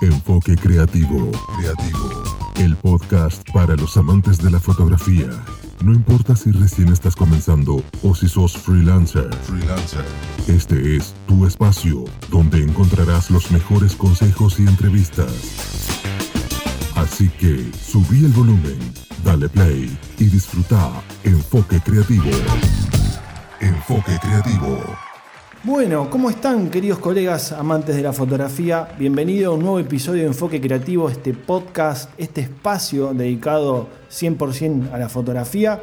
Enfoque Creativo. Creativo. El podcast para los amantes de la fotografía. No importa si recién estás comenzando o si sos freelancer. Freelancer. Este es tu espacio donde encontrarás los mejores consejos y entrevistas. Así que subí el volumen, dale play y disfruta Enfoque Creativo. Enfoque Creativo. Bueno, ¿cómo están queridos colegas amantes de la fotografía? Bienvenido a un nuevo episodio de Enfoque Creativo, este podcast, este espacio dedicado 100% a la fotografía.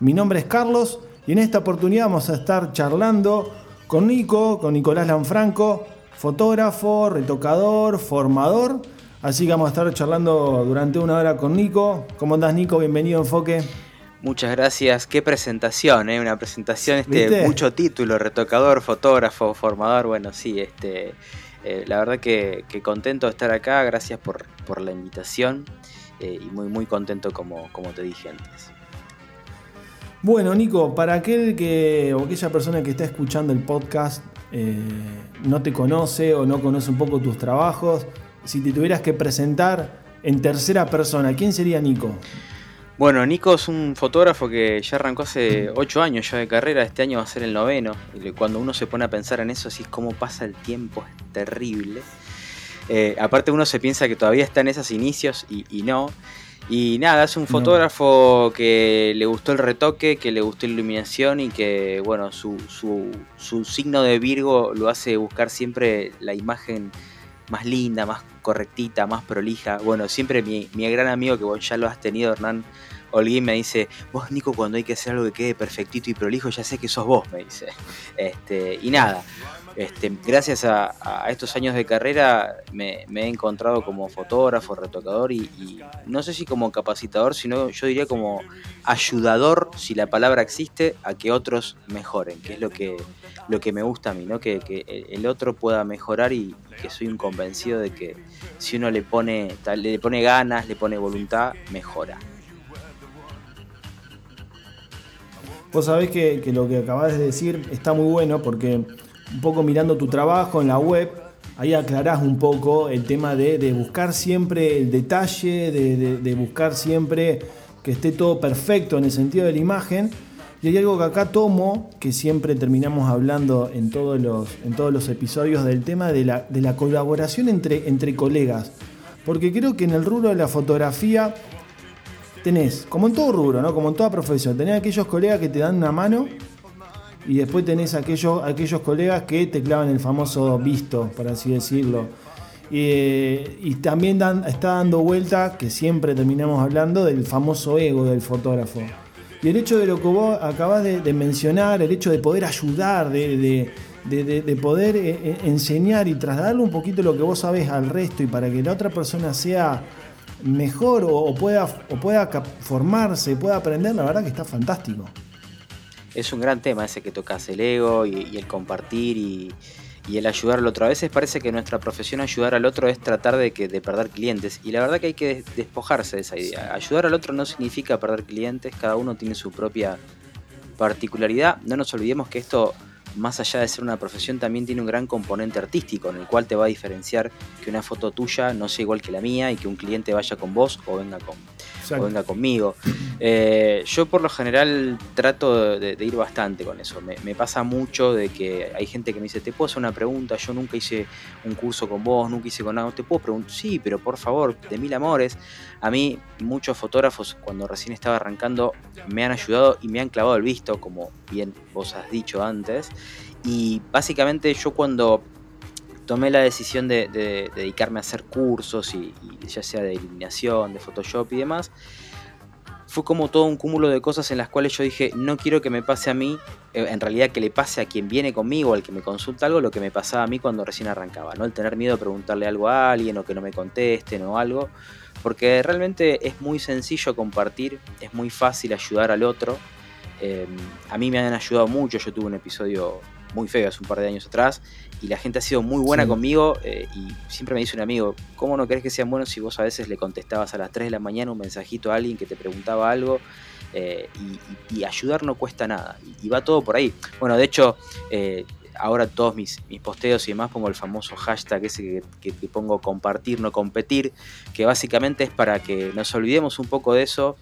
Mi nombre es Carlos y en esta oportunidad vamos a estar charlando con Nico, con Nicolás Lanfranco, fotógrafo, retocador, formador. Así que vamos a estar charlando durante una hora con Nico. ¿Cómo andás Nico? Bienvenido a Enfoque. Muchas gracias. Qué presentación, ¿eh? Una presentación, este, mucho título, retocador, fotógrafo, formador. Bueno, sí, este, eh, la verdad que, contento de estar acá. Gracias por, la invitación eh, y muy, muy contento como, como te dije antes. Bueno, Nico, para aquel que o aquella persona que está escuchando el podcast eh, no te conoce o no conoce un poco tus trabajos, si te tuvieras que presentar en tercera persona, ¿quién sería Nico? Bueno, Nico es un fotógrafo que ya arrancó hace 8 años ya de carrera, este año va a ser el noveno. Y cuando uno se pone a pensar en eso, así es como pasa el tiempo, es terrible. Eh, aparte uno se piensa que todavía está en esos inicios y, no. Y nada, es un fotógrafo que le gustó el retoque, que le gustó la iluminación y que, bueno, su, su signo de Virgo lo hace buscar siempre la imagen más linda, más correctita, más prolija. Bueno, siempre mi, mi gran amigo que vos ya lo has tenido, Hernán, Holguín me dice, vos Nico, cuando hay que hacer algo que quede perfectito y prolijo, ya sé que sos vos, me dice. Este, y nada, este, gracias a, estos años de carrera me, he encontrado como fotógrafo, retocador y, no sé si como capacitador, sino yo diría como ayudador, si la palabra existe, a que otros mejoren, que es lo que, lo que me gusta a mí, ¿no? que, el otro pueda mejorar y que soy un convencido de que si uno le pone, le pone ganas, le pone voluntad, mejora. Vos sabés que, lo que acabás de decir está muy bueno porque un poco mirando tu trabajo en la web, ahí aclarás un poco el tema de, buscar siempre el detalle, de, buscar siempre que esté todo perfecto en el sentido de la imagen. Y hay algo que acá tomo, que siempre terminamos hablando en todos los, episodios, del tema de la, de la colaboración entre, entre colegas. Porque creo que en el rubro de la fotografía tenés, como en todo rubro, ¿no? como en toda profesión, tenés aquellos colegas que te dan una mano y después tenés aquellos, aquellos colegas que te clavan el famoso visto, por así decirlo. y también está dando vuelta, que siempre terminamos hablando, del famoso ego del fotógrafo. Y el hecho de lo que vos acabas de, mencionar, el hecho de poder ayudar, de, poder eh, eh, enseñar y trasladarle un poquito lo que vos sabés al resto y para que la otra persona sea mejor o, pueda, o pueda formarse, pueda aprender, la verdad que está fantástico. Es un gran tema ese que tocas, el ego y, el compartir y, el ayudar al otro. A veces parece que nuestra profesión ayudar al otro es tratar de, que, de perder clientes y la verdad que hay que despojarse de esa idea. Ayudar al otro no significa perder clientes, cada uno tiene su propia particularidad. No nos olvidemos que esto más allá de ser una profesión, también tiene un gran componente artístico, en el cual te va a diferenciar que una foto tuya no sea igual que la mía y que un cliente vaya con vos o venga, con, venga conmigo. Eh, yo por lo general trato de, ir bastante con eso. Me, pasa mucho de que hay gente que me dice, ¿te puedo hacer una pregunta? Yo nunca hice un curso con vos, nunca hice con nada. ¿Te puedo preguntar? Sí, pero por favor, de mil amores. A mí muchos fotógrafos cuando recién estaba arrancando me han ayudado y me han clavado el visto, como bien vos has dicho antes. Y básicamente yo cuando tomé la decisión de, dedicarme a hacer cursos, y, ya sea de iluminación, de Photoshop y demás, fue como todo un cúmulo de cosas en las cuales yo dije, no quiero que me pase a mí, eh, en realidad que le pase a quien viene conmigo, al que me consulta algo, lo que me pasaba a mí cuando recién arrancaba, ¿no? El tener miedo de preguntarle algo a alguien o que no me contesten o algo, porque realmente es muy sencillo compartir, es muy fácil ayudar al otro. Em, a mí me han ayudado mucho, yo tuve un episodio muy feo hace un par de años atrás y la gente ha sido muy buena conmigo eh, y siempre me dice un amigo, ¿cómo no crees que sean buenos si vos a veces le contestabas a las 3 de la mañana un mensajito a alguien que te preguntaba algo? Eh, y, ayudar no cuesta nada y, va todo por ahí. Bueno, de hecho, eh, ahora todos mis, mis posteos y demás pongo el famoso hashtag ese que, que, pongo compartir, no competir, que básicamente es para que nos olvidemos un poco de eso,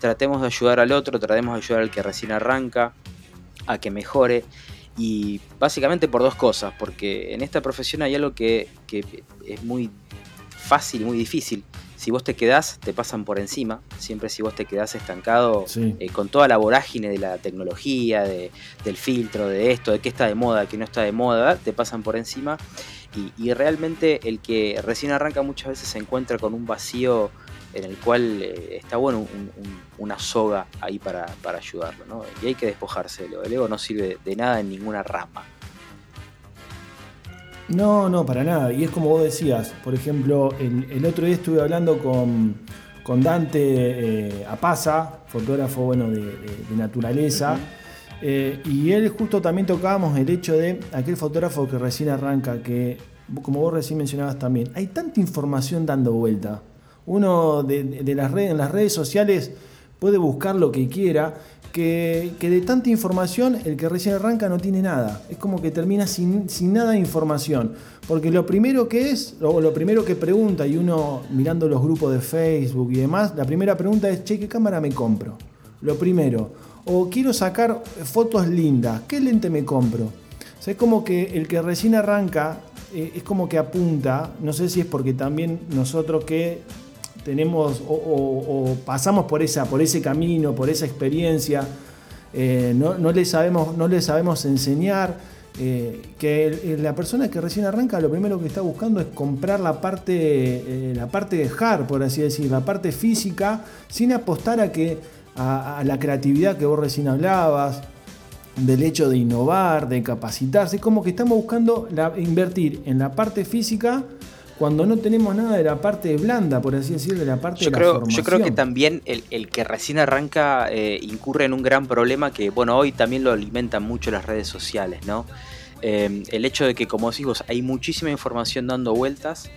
tratemos de ayudar al otro, tratemos de ayudar al que recién arranca, a que mejore. Y básicamente por dos cosas, porque en esta profesión hay algo que, que es muy fácil y muy difícil, si vos te quedás, te pasan por encima. Siempre si vos te quedás estancado eh, con toda la vorágine de la tecnología, del filtro, de esto, de qué está de moda, qué no está de moda, te pasan por encima. Y, realmente el que recién arranca muchas veces se encuentra con un vacío en el cual eh, está bueno una soga ahí para, ayudarlo. Y hay que despojárselo. El ego no sirve de nada en ninguna rama. No, no, para nada. Y es como vos decías, por ejemplo, el, otro día estuve hablando con, Dante eh, Apaza, fotógrafo bueno, de, naturaleza, eh, y él justo también tocábamos el hecho de aquel fotógrafo que recién arranca, que como vos recién mencionabas también, hay tanta información dando vuelta. Uno de, las redes, en las redes sociales puede buscar lo que quiera que, de tanta información el que recién arranca no tiene nada. Es como que termina sin, nada de información. Porque lo primero que es, o lo primero que pregunta, y uno mirando los grupos de Facebook y demás, la primera pregunta es, che, ¿qué cámara me compro? Lo primero. O quiero sacar fotos lindas, ¿qué lente me compro? O sea, es como que el que recién arranca eh, es como que apunta, no sé si es porque también nosotros que tenemos o, pasamos por, esa, por ese camino, por esa experiencia, eh, no, le sabemos, no le sabemos enseñar. Eh, que la persona que recién arranca lo primero que está buscando es comprar la parte, eh, la parte de hard, por así decir, la parte física, sin apostar a que a, la creatividad que vos recién hablabas, del hecho de innovar, de capacitarse. Es como que estamos buscando invertir en la parte física cuando no tenemos nada de la parte blanda, por así decirlo, de la parte yo de creo, la formación. Yo creo que también el, que recién arranca eh, incurre en un gran problema que, bueno, hoy también lo alimentan mucho las redes sociales, ¿no? Eh, el hecho de que, como decimos, hay muchísima información dando vueltas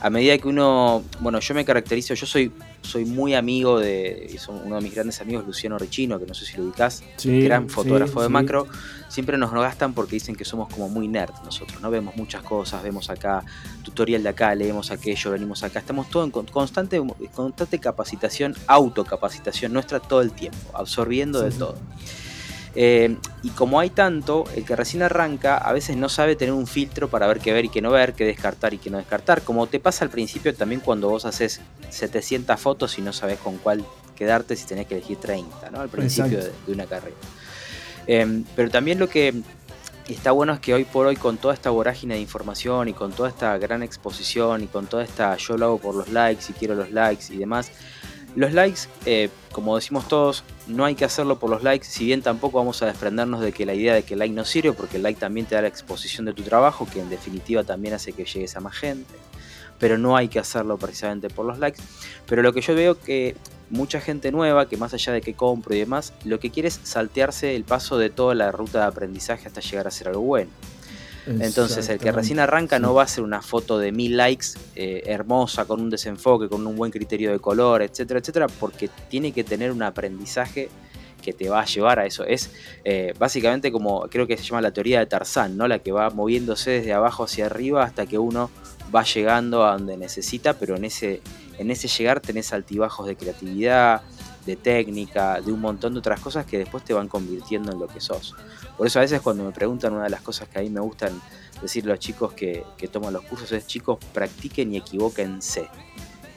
a medida que uno, bueno, yo me caracterizo, yo soy, soy muy amigo de, uno de mis grandes amigos, Luciano Richino, que no sé si lo ubicás, gran fotógrafo de macro, siempre nos gastan porque dicen que somos como muy nerd nosotros, ¿no? Vemos muchas cosas, vemos acá tutorial de acá, leemos aquello, venimos acá, estamos todo en constante, constante capacitación, autocapacitación nuestra todo el tiempo, absorbiendo de todo. Eh, y como hay tanto, el que recién arranca a veces no sabe tener un filtro para ver qué ver y qué no ver, qué descartar y qué no descartar. Como te pasa al principio también cuando vos haces 700 fotos y no sabes con cuál quedarte si tenés que elegir 30, ¿no? Al principio de, una carrera. Em, pero también lo que está bueno es que hoy por hoy con toda esta vorágine de información y con toda esta gran exposición y con toda esta yo lo hago por los likes y quiero los likes y demás, los likes, eh, como decimos todos, no hay que hacerlo por los likes, si bien tampoco vamos a desprendernos de que la idea de que el like no sirve, porque el like también te da la exposición de tu trabajo, que en definitiva también hace que llegues a más gente, pero no hay que hacerlo precisamente por los likes. Pero lo que yo veo que mucha gente nueva, que más allá de que compro y demás, lo que quiere es saltearse el paso de toda la ruta de aprendizaje hasta llegar a ser algo bueno. Entonces el que recién arranca no va a hacer una foto de mil likes eh, hermosa, con un desenfoque, con un buen criterio de color, etcétera, etcétera, porque tiene que tener un aprendizaje que te va a llevar a eso. Es eh, básicamente como creo que se llama la teoría de Tarzán, ¿no? La que va moviéndose desde abajo hacia arriba hasta que uno va llegando a donde necesita, pero en ese, en ese llegar tenés altibajos de creatividad, de técnica, de un montón de otras cosas que después te van convirtiendo en lo que sos. Por eso a veces cuando me preguntan, una de las cosas que a mí me gustan decirle a los chicos que, toman los cursos es, chicos, practiquen y equivóquense.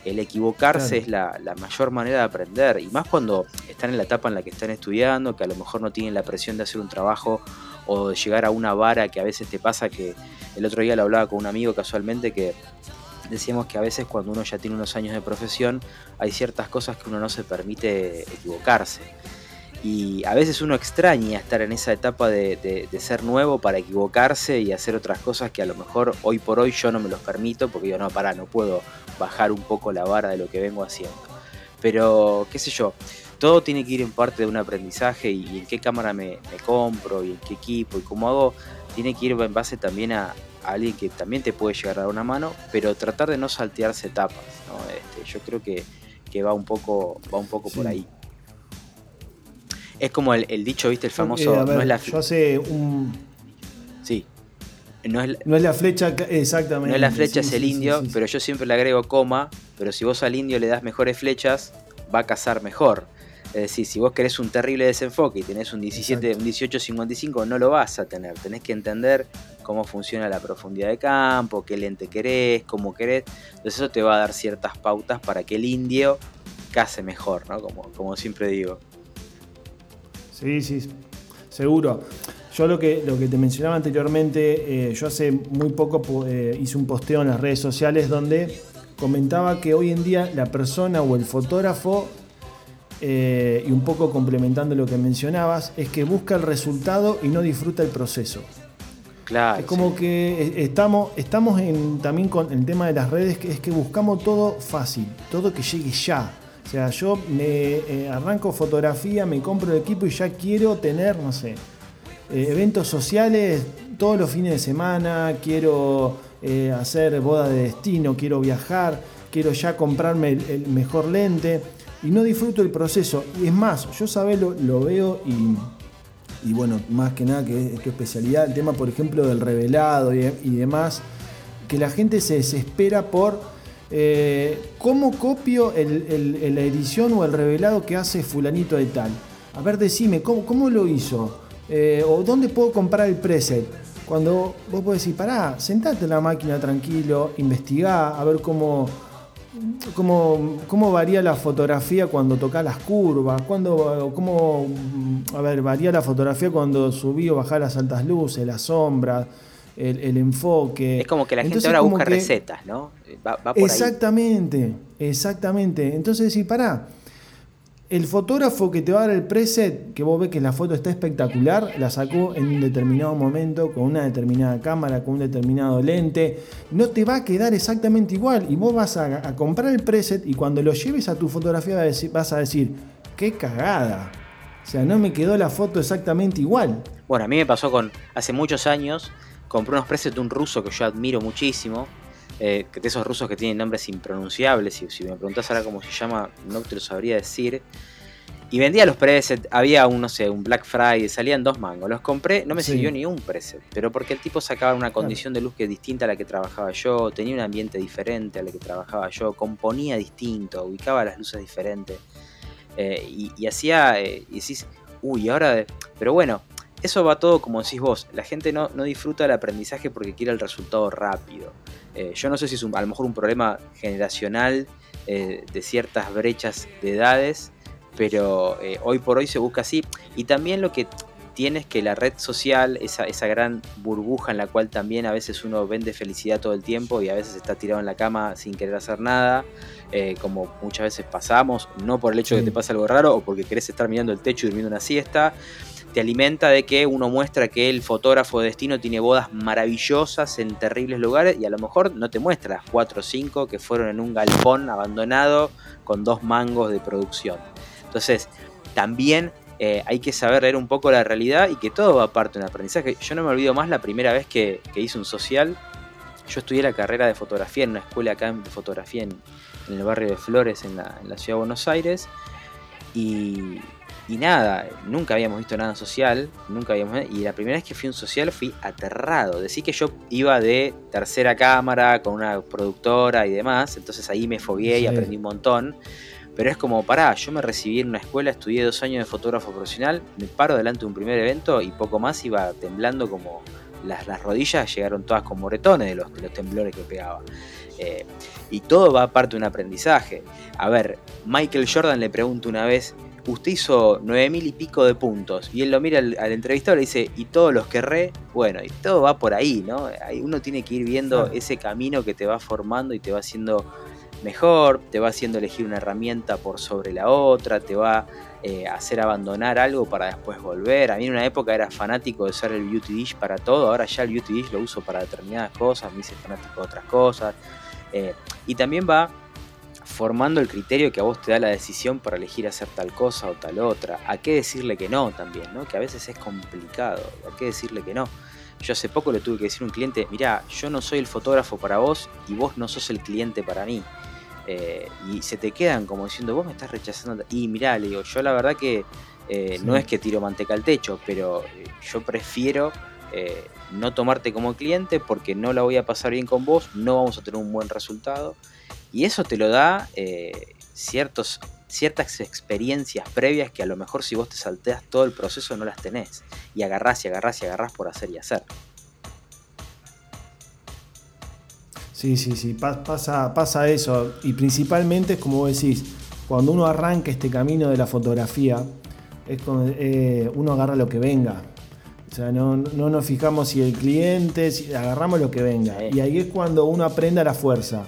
El equivocarse es la, mayor manera de aprender, y más cuando están en la etapa en la que están estudiando, que a lo mejor no tienen la presión de hacer un trabajo o de llegar a una vara que a veces te pasa que el otro día lo hablaba con un amigo casualmente que decíamos que a veces cuando uno ya tiene unos años de profesión hay ciertas cosas que uno no se permite equivocarse y a veces uno extraña estar en esa etapa de, ser nuevo para equivocarse y hacer otras cosas que a lo mejor hoy por hoy yo no me los permito porque yo no, para, no puedo bajar un poco la vara de lo que vengo haciendo. Pero, qué sé yo, todo tiene que ir en parte de un aprendizaje y, en qué cámara me, compro y en qué equipo y cómo hago, tiene que ir en base también a, alguien que también te puede llegar a dar una mano, pero tratar de no saltearse etapas. Este, yo creo que, va un poco, va un poco por ahí. Es como el, dicho, ¿viste? El famoso. no es la... Yo hace un. Sí. No es, la, flecha, exactamente. No es la flecha, es el indio, pero yo siempre le agrego coma, pero si vos al indio le das mejores flechas, va a cazar mejor. Es decir, si vos querés un terrible desenfoque y tenés un 17, un 1855, no lo vas a tener. Tenés que entender cómo funciona la profundidad de campo, qué lente querés, cómo querés. Entonces eso te va a dar ciertas pautas para que el indio case mejor, ¿no? Como, como siempre digo. Sí, sí, seguro. Yo lo que, lo que te mencionaba anteriormente, eh, yo hace muy poco eh, hice un posteo en las redes sociales donde comentaba que hoy en día la persona o el fotógrafo eh, y un poco complementando lo que mencionabas, es que busca el resultado y no disfruta el proceso. Claro. Es como que estamos, estamos en, también con el tema de las redes, que es que buscamos todo fácil, todo que llegue ya. O sea, yo me eh, arranco fotografía, me compro el equipo y ya quiero tener, no sé, eh, eventos sociales todos los fines de semana, quiero hacer boda de destino, quiero viajar, quiero ya comprarme el mejor lente y no disfruto el proceso. Y es más, yo sabes, lo, veo y, bueno, más que nada que es tu especialidad, el tema, por ejemplo, del revelado y, demás, que la gente se desespera por eh, cómo copio la edición o el revelado que hace fulanito de tal. A ver, decime, ¿cómo, cómo lo hizo? Eh, ¿O dónde puedo comprar el preset? Cuando vos podés decir, pará, sentate en la máquina tranquilo, investigá, a ver cómo, cómo, cómo varía la fotografía cuando toca las curvas, cuando, cómo a ver, varía la fotografía cuando subí o bajá las altas luces, las sombras, el, enfoque. Es como que la gente ahora busca recetas, ¿no? exactamente, exactamente. Entonces, si pará, el fotógrafo que te va a dar el preset, que vos ves que la foto está espectacular, la sacó en un determinado momento, con una determinada cámara, con un determinado lente. No te va a quedar exactamente igual. Y vos vas a, comprar el preset y cuando lo lleves a tu fotografía vas a decir, qué cagada. O sea, no me quedó la foto exactamente igual. Bueno, a mí me pasó con, hace muchos años, compré unos presets de un ruso que yo admiro muchísimo. Eh, de esos rusos que tienen nombres impronunciables, y si me preguntas ahora cómo se llama, no te lo sabría decir. Y vendía los presets, había un, no sé, un Black Friday, salían dos mangos. Los compré, no me sirvió ni un preset, pero porque el tipo sacaba una condición de luz que es distinta a la que trabajaba yo, tenía un ambiente diferente a la que trabajaba yo, componía distinto, ubicaba las luces diferentes. Eh, y, hacía, eh, y decís, uy, ahora, pero bueno, eso va todo como decís vos, la gente no, no disfruta el aprendizaje porque quiere el resultado rápido. Eh, yo no sé si es a lo mejor un problema generacional de ciertas brechas de edades, pero eh, hoy por hoy se busca así. Y también lo que tiene es que la red social, esa, esa gran burbuja en la cual también a veces uno vende felicidad todo el tiempo y a veces está tirado en la cama sin querer hacer nada, eh, como muchas veces pasamos, no por el hecho de que te pase algo raro o porque querés estar mirando el techo y durmiendo una siesta, te alimenta de que uno muestra que el fotógrafo de destino tiene bodas maravillosas en terribles lugares y a lo mejor no te muestra las 4 o 5 que fueron en un galpón abandonado con dos mangos de producción. Entonces, también eh, hay que saber leer un poco la realidad y que todo va parte de un aprendizaje. Yo no me olvido más la primera vez que, hice un social. Yo estudié la carrera de fotografía en una escuela acá de fotografía en, el barrio de Flores, en la, ciudad de Buenos Aires. Y, nada, nunca habíamos visto nada social, nunca habíamos y la primera vez que fui a un social fui aterrado. Decía que yo iba de tercera cámara con una productora y demás, entonces ahí me fogué y aprendí un montón. Pero es como, pará, yo me recibí en una escuela, estudié dos años de fotógrafo profesional, me paro delante de un primer evento y poco más iba temblando como las, rodillas llegaron todas con moretones de los, los temblores que pegaba. Eh, y todo va aparte de un aprendizaje. A ver, Michael Jordan le pregunta una vez, usted hizo nueve mil y pico de puntos. Y él lo mira al, entrevistador y le dice, ¿y todos los querré? Bueno, y todo va por ahí, ¿no? Uno tiene que ir viendo ese camino que te va formando y te va haciendo mejor, te va haciendo elegir una herramienta por sobre la otra, te va eh, a hacer abandonar algo para después volver. A mí en una época era fanático de usar el Beauty Dish para todo, ahora ya el Beauty Dish lo uso para determinadas cosas, me hice fanático de otras cosas. Eh, y también va formando el criterio que a vos te da la decisión para elegir hacer tal cosa o tal otra. A qué decirle que no también, ¿no? Que a veces es complicado. A qué decirle que no. Yo hace poco le tuve que decir a un cliente, mira, yo no soy el fotógrafo para vos y vos no sos el cliente para mí. Eh, y se te quedan como diciendo, vos me estás rechazando. Y mirá, le digo, yo la verdad que eh, no es que tiro manteca al techo, pero eh, yo prefiero eh, no tomarte como cliente porque no la voy a pasar bien con vos, no vamos a tener un buen resultado. Y eso te lo da eh, ciertos, ciertas experiencias previas que a lo mejor si vos te salteas todo el proceso no las tenés. Y agarrás y agarrás y agarrás por hacer y hacer. Sí, sí, sí, pasa, pasa eso. Y principalmente es como vos decís, cuando uno arranca este camino de la fotografía, es eh, uno agarra lo que venga. O sea, no, nos fijamos si el cliente, si agarramos lo que venga. Y ahí es cuando uno aprende a la fuerza.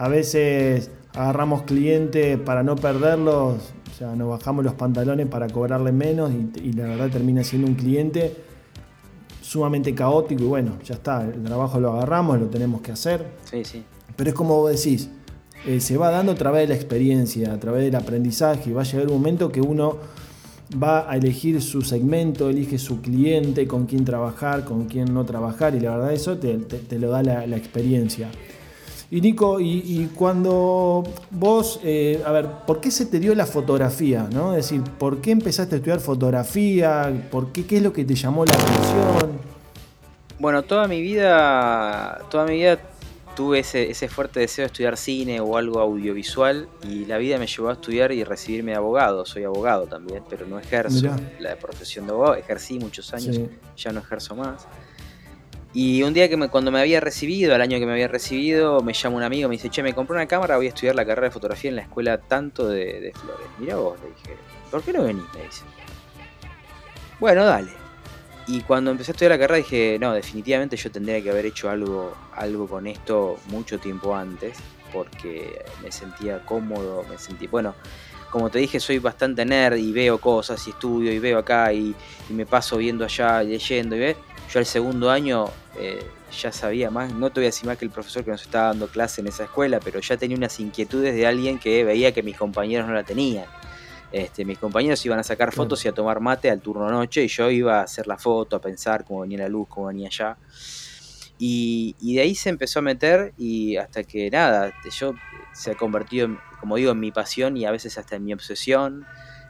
A veces agarramos cliente para no perderlos, o sea, nos bajamos los pantalones para cobrarle menos y, la verdad termina siendo un cliente sumamente caótico y bueno, ya está, el trabajo lo agarramos, lo tenemos que hacer. Sí, sí. Pero es como vos decís, eh, se va dando a través de la experiencia, a través del aprendizaje y va a llegar un momento que uno va a elegir su segmento, elige su cliente, con quién trabajar, con quién no trabajar, y la verdad eso te, lo da la, experiencia. Y Nico, y, cuando vos, eh, a ver, ¿por qué se te dio la fotografía? ¿no? Es decir, ¿por qué empezaste a estudiar fotografía? ¿Por qué, ¿Qué es lo que te llamó la atención? Bueno, toda mi vida, toda mi vida tuve ese, fuerte deseo de estudiar cine o algo audiovisual y la vida me llevó a estudiar y recibirme de abogado. Soy abogado también, pero no ejerzo la profesión de abogado. Ejercí muchos años, ya no ejerzo más. Y un día que cuando me había recibido, al año que me había recibido, me llama un amigo, me dice, che, me compré una cámara, voy a estudiar la carrera de fotografía en la escuela tanto de, Flores. Mira vos, le dije, ¿por qué no venís? Me dice. Bueno, dale. Y cuando empecé a estudiar la carrera dije, no, definitivamente yo tendría que haber hecho algo, algo con esto mucho tiempo antes, porque me sentía cómodo, me sentí, bueno, como te dije, soy bastante nerd y veo cosas y estudio y veo acá y, me paso viendo allá, leyendo y ve. Yo al segundo año eh, ya sabía más, no te voy a decir más que el profesor que nos estaba dando clase en esa escuela, pero ya tenía unas inquietudes de alguien que veía que mis compañeros no la tenían. Este, mis compañeros iban a sacar fotos y a tomar mate al turno noche y yo iba a hacer la foto, a pensar cómo venía la luz, cómo venía allá. Y, de ahí se empezó a meter y hasta que nada, yo se ha convertido, como digo, en mi pasión y a veces hasta en mi obsesión.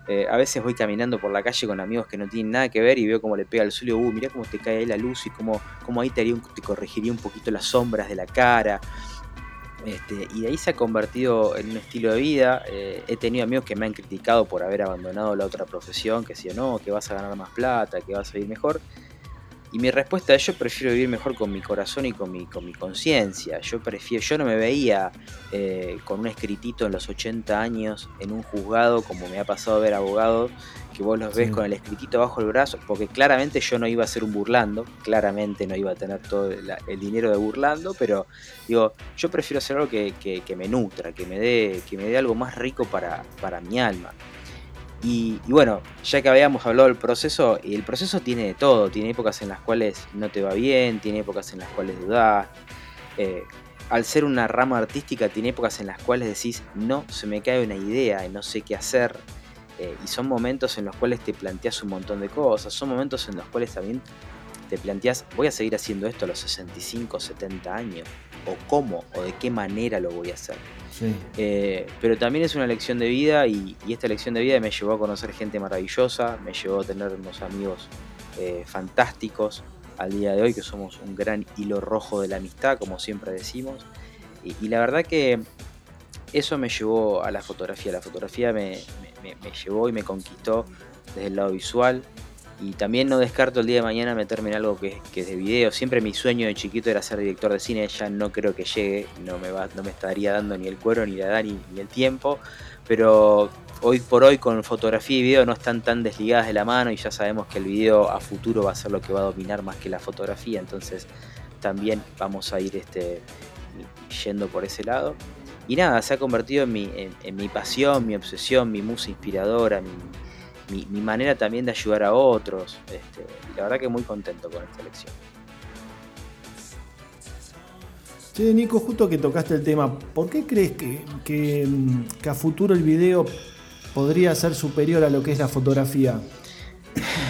Eh, a veces voy caminando por la calle con amigos que no tienen nada que ver y veo cómo le pega el sol y uh, mirá cómo te cae ahí la luz y cómo, cómo ahí te, haría te corregiría un poquito las sombras de la cara. Este, y de ahí se ha convertido en un estilo de vida. Eh, he tenido amigos que me han criticado por haber abandonado la otra profesión, que decían, no, que vas a ganar más plata, que vas a vivir mejor. Y mi respuesta es yo prefiero vivir mejor con mi corazón y con mi, con mi conciencia. Yo prefiero, yo no me veía eh, con un escritito en los 80 años en un juzgado como me ha pasado a ver abogados que vos los ves con el escritito bajo el brazo, porque claramente yo no iba a ser un burlando, claramente no iba a tener todo el, dinero de burlando, pero digo, yo prefiero hacer algo que, que, me nutra, que me dé, que me dé algo más rico para, para mi alma. Y, bueno, ya que habíamos hablado del proceso, el proceso tiene de todo, tiene épocas en las cuales no te va bien, tiene épocas en las cuales dudás. Eh, al ser una rama artística, tiene épocas en las cuales decís, no, se me cae una idea no sé qué hacer. Eh, y son momentos en los cuales te planteas un montón de cosas, son momentos en los cuales también te planteas, voy a seguir haciendo esto a los 65, 70 años, o cómo, o de qué manera lo voy a hacer. Eh, pero también es una lección de vida y, esta lección de vida me llevó a conocer gente maravillosa, me llevó a tener unos amigos eh, fantásticos al día de hoy, que somos un gran hilo rojo de la amistad, como siempre decimos. Y, la verdad que eso me llevó a la fotografía. La fotografía me llevó y me conquistó desde el lado visual, y también no descarto el día de mañana meterme en algo que, es de video. Siempre mi sueño de chiquito era ser director de cine, ya no creo que llegue, no me, va, no me estaría dando ni el cuero, ni la edad, ni, el tiempo. Pero hoy por hoy con fotografía y video no están tan desligadas de la mano y ya sabemos que el video a futuro va a ser lo que va a dominar más que la fotografía. Entonces también vamos a ir este, yendo por ese lado. Y nada, se ha convertido en mi, en mi pasión, mi obsesión, mi musa inspiradora, mi, mi, manera también de ayudar a otros. Este, la verdad que muy contento con esta elección. Che, Nico, justo que tocaste el tema, ¿por qué crees que, que, a futuro el video podría ser superior a lo que es la fotografía?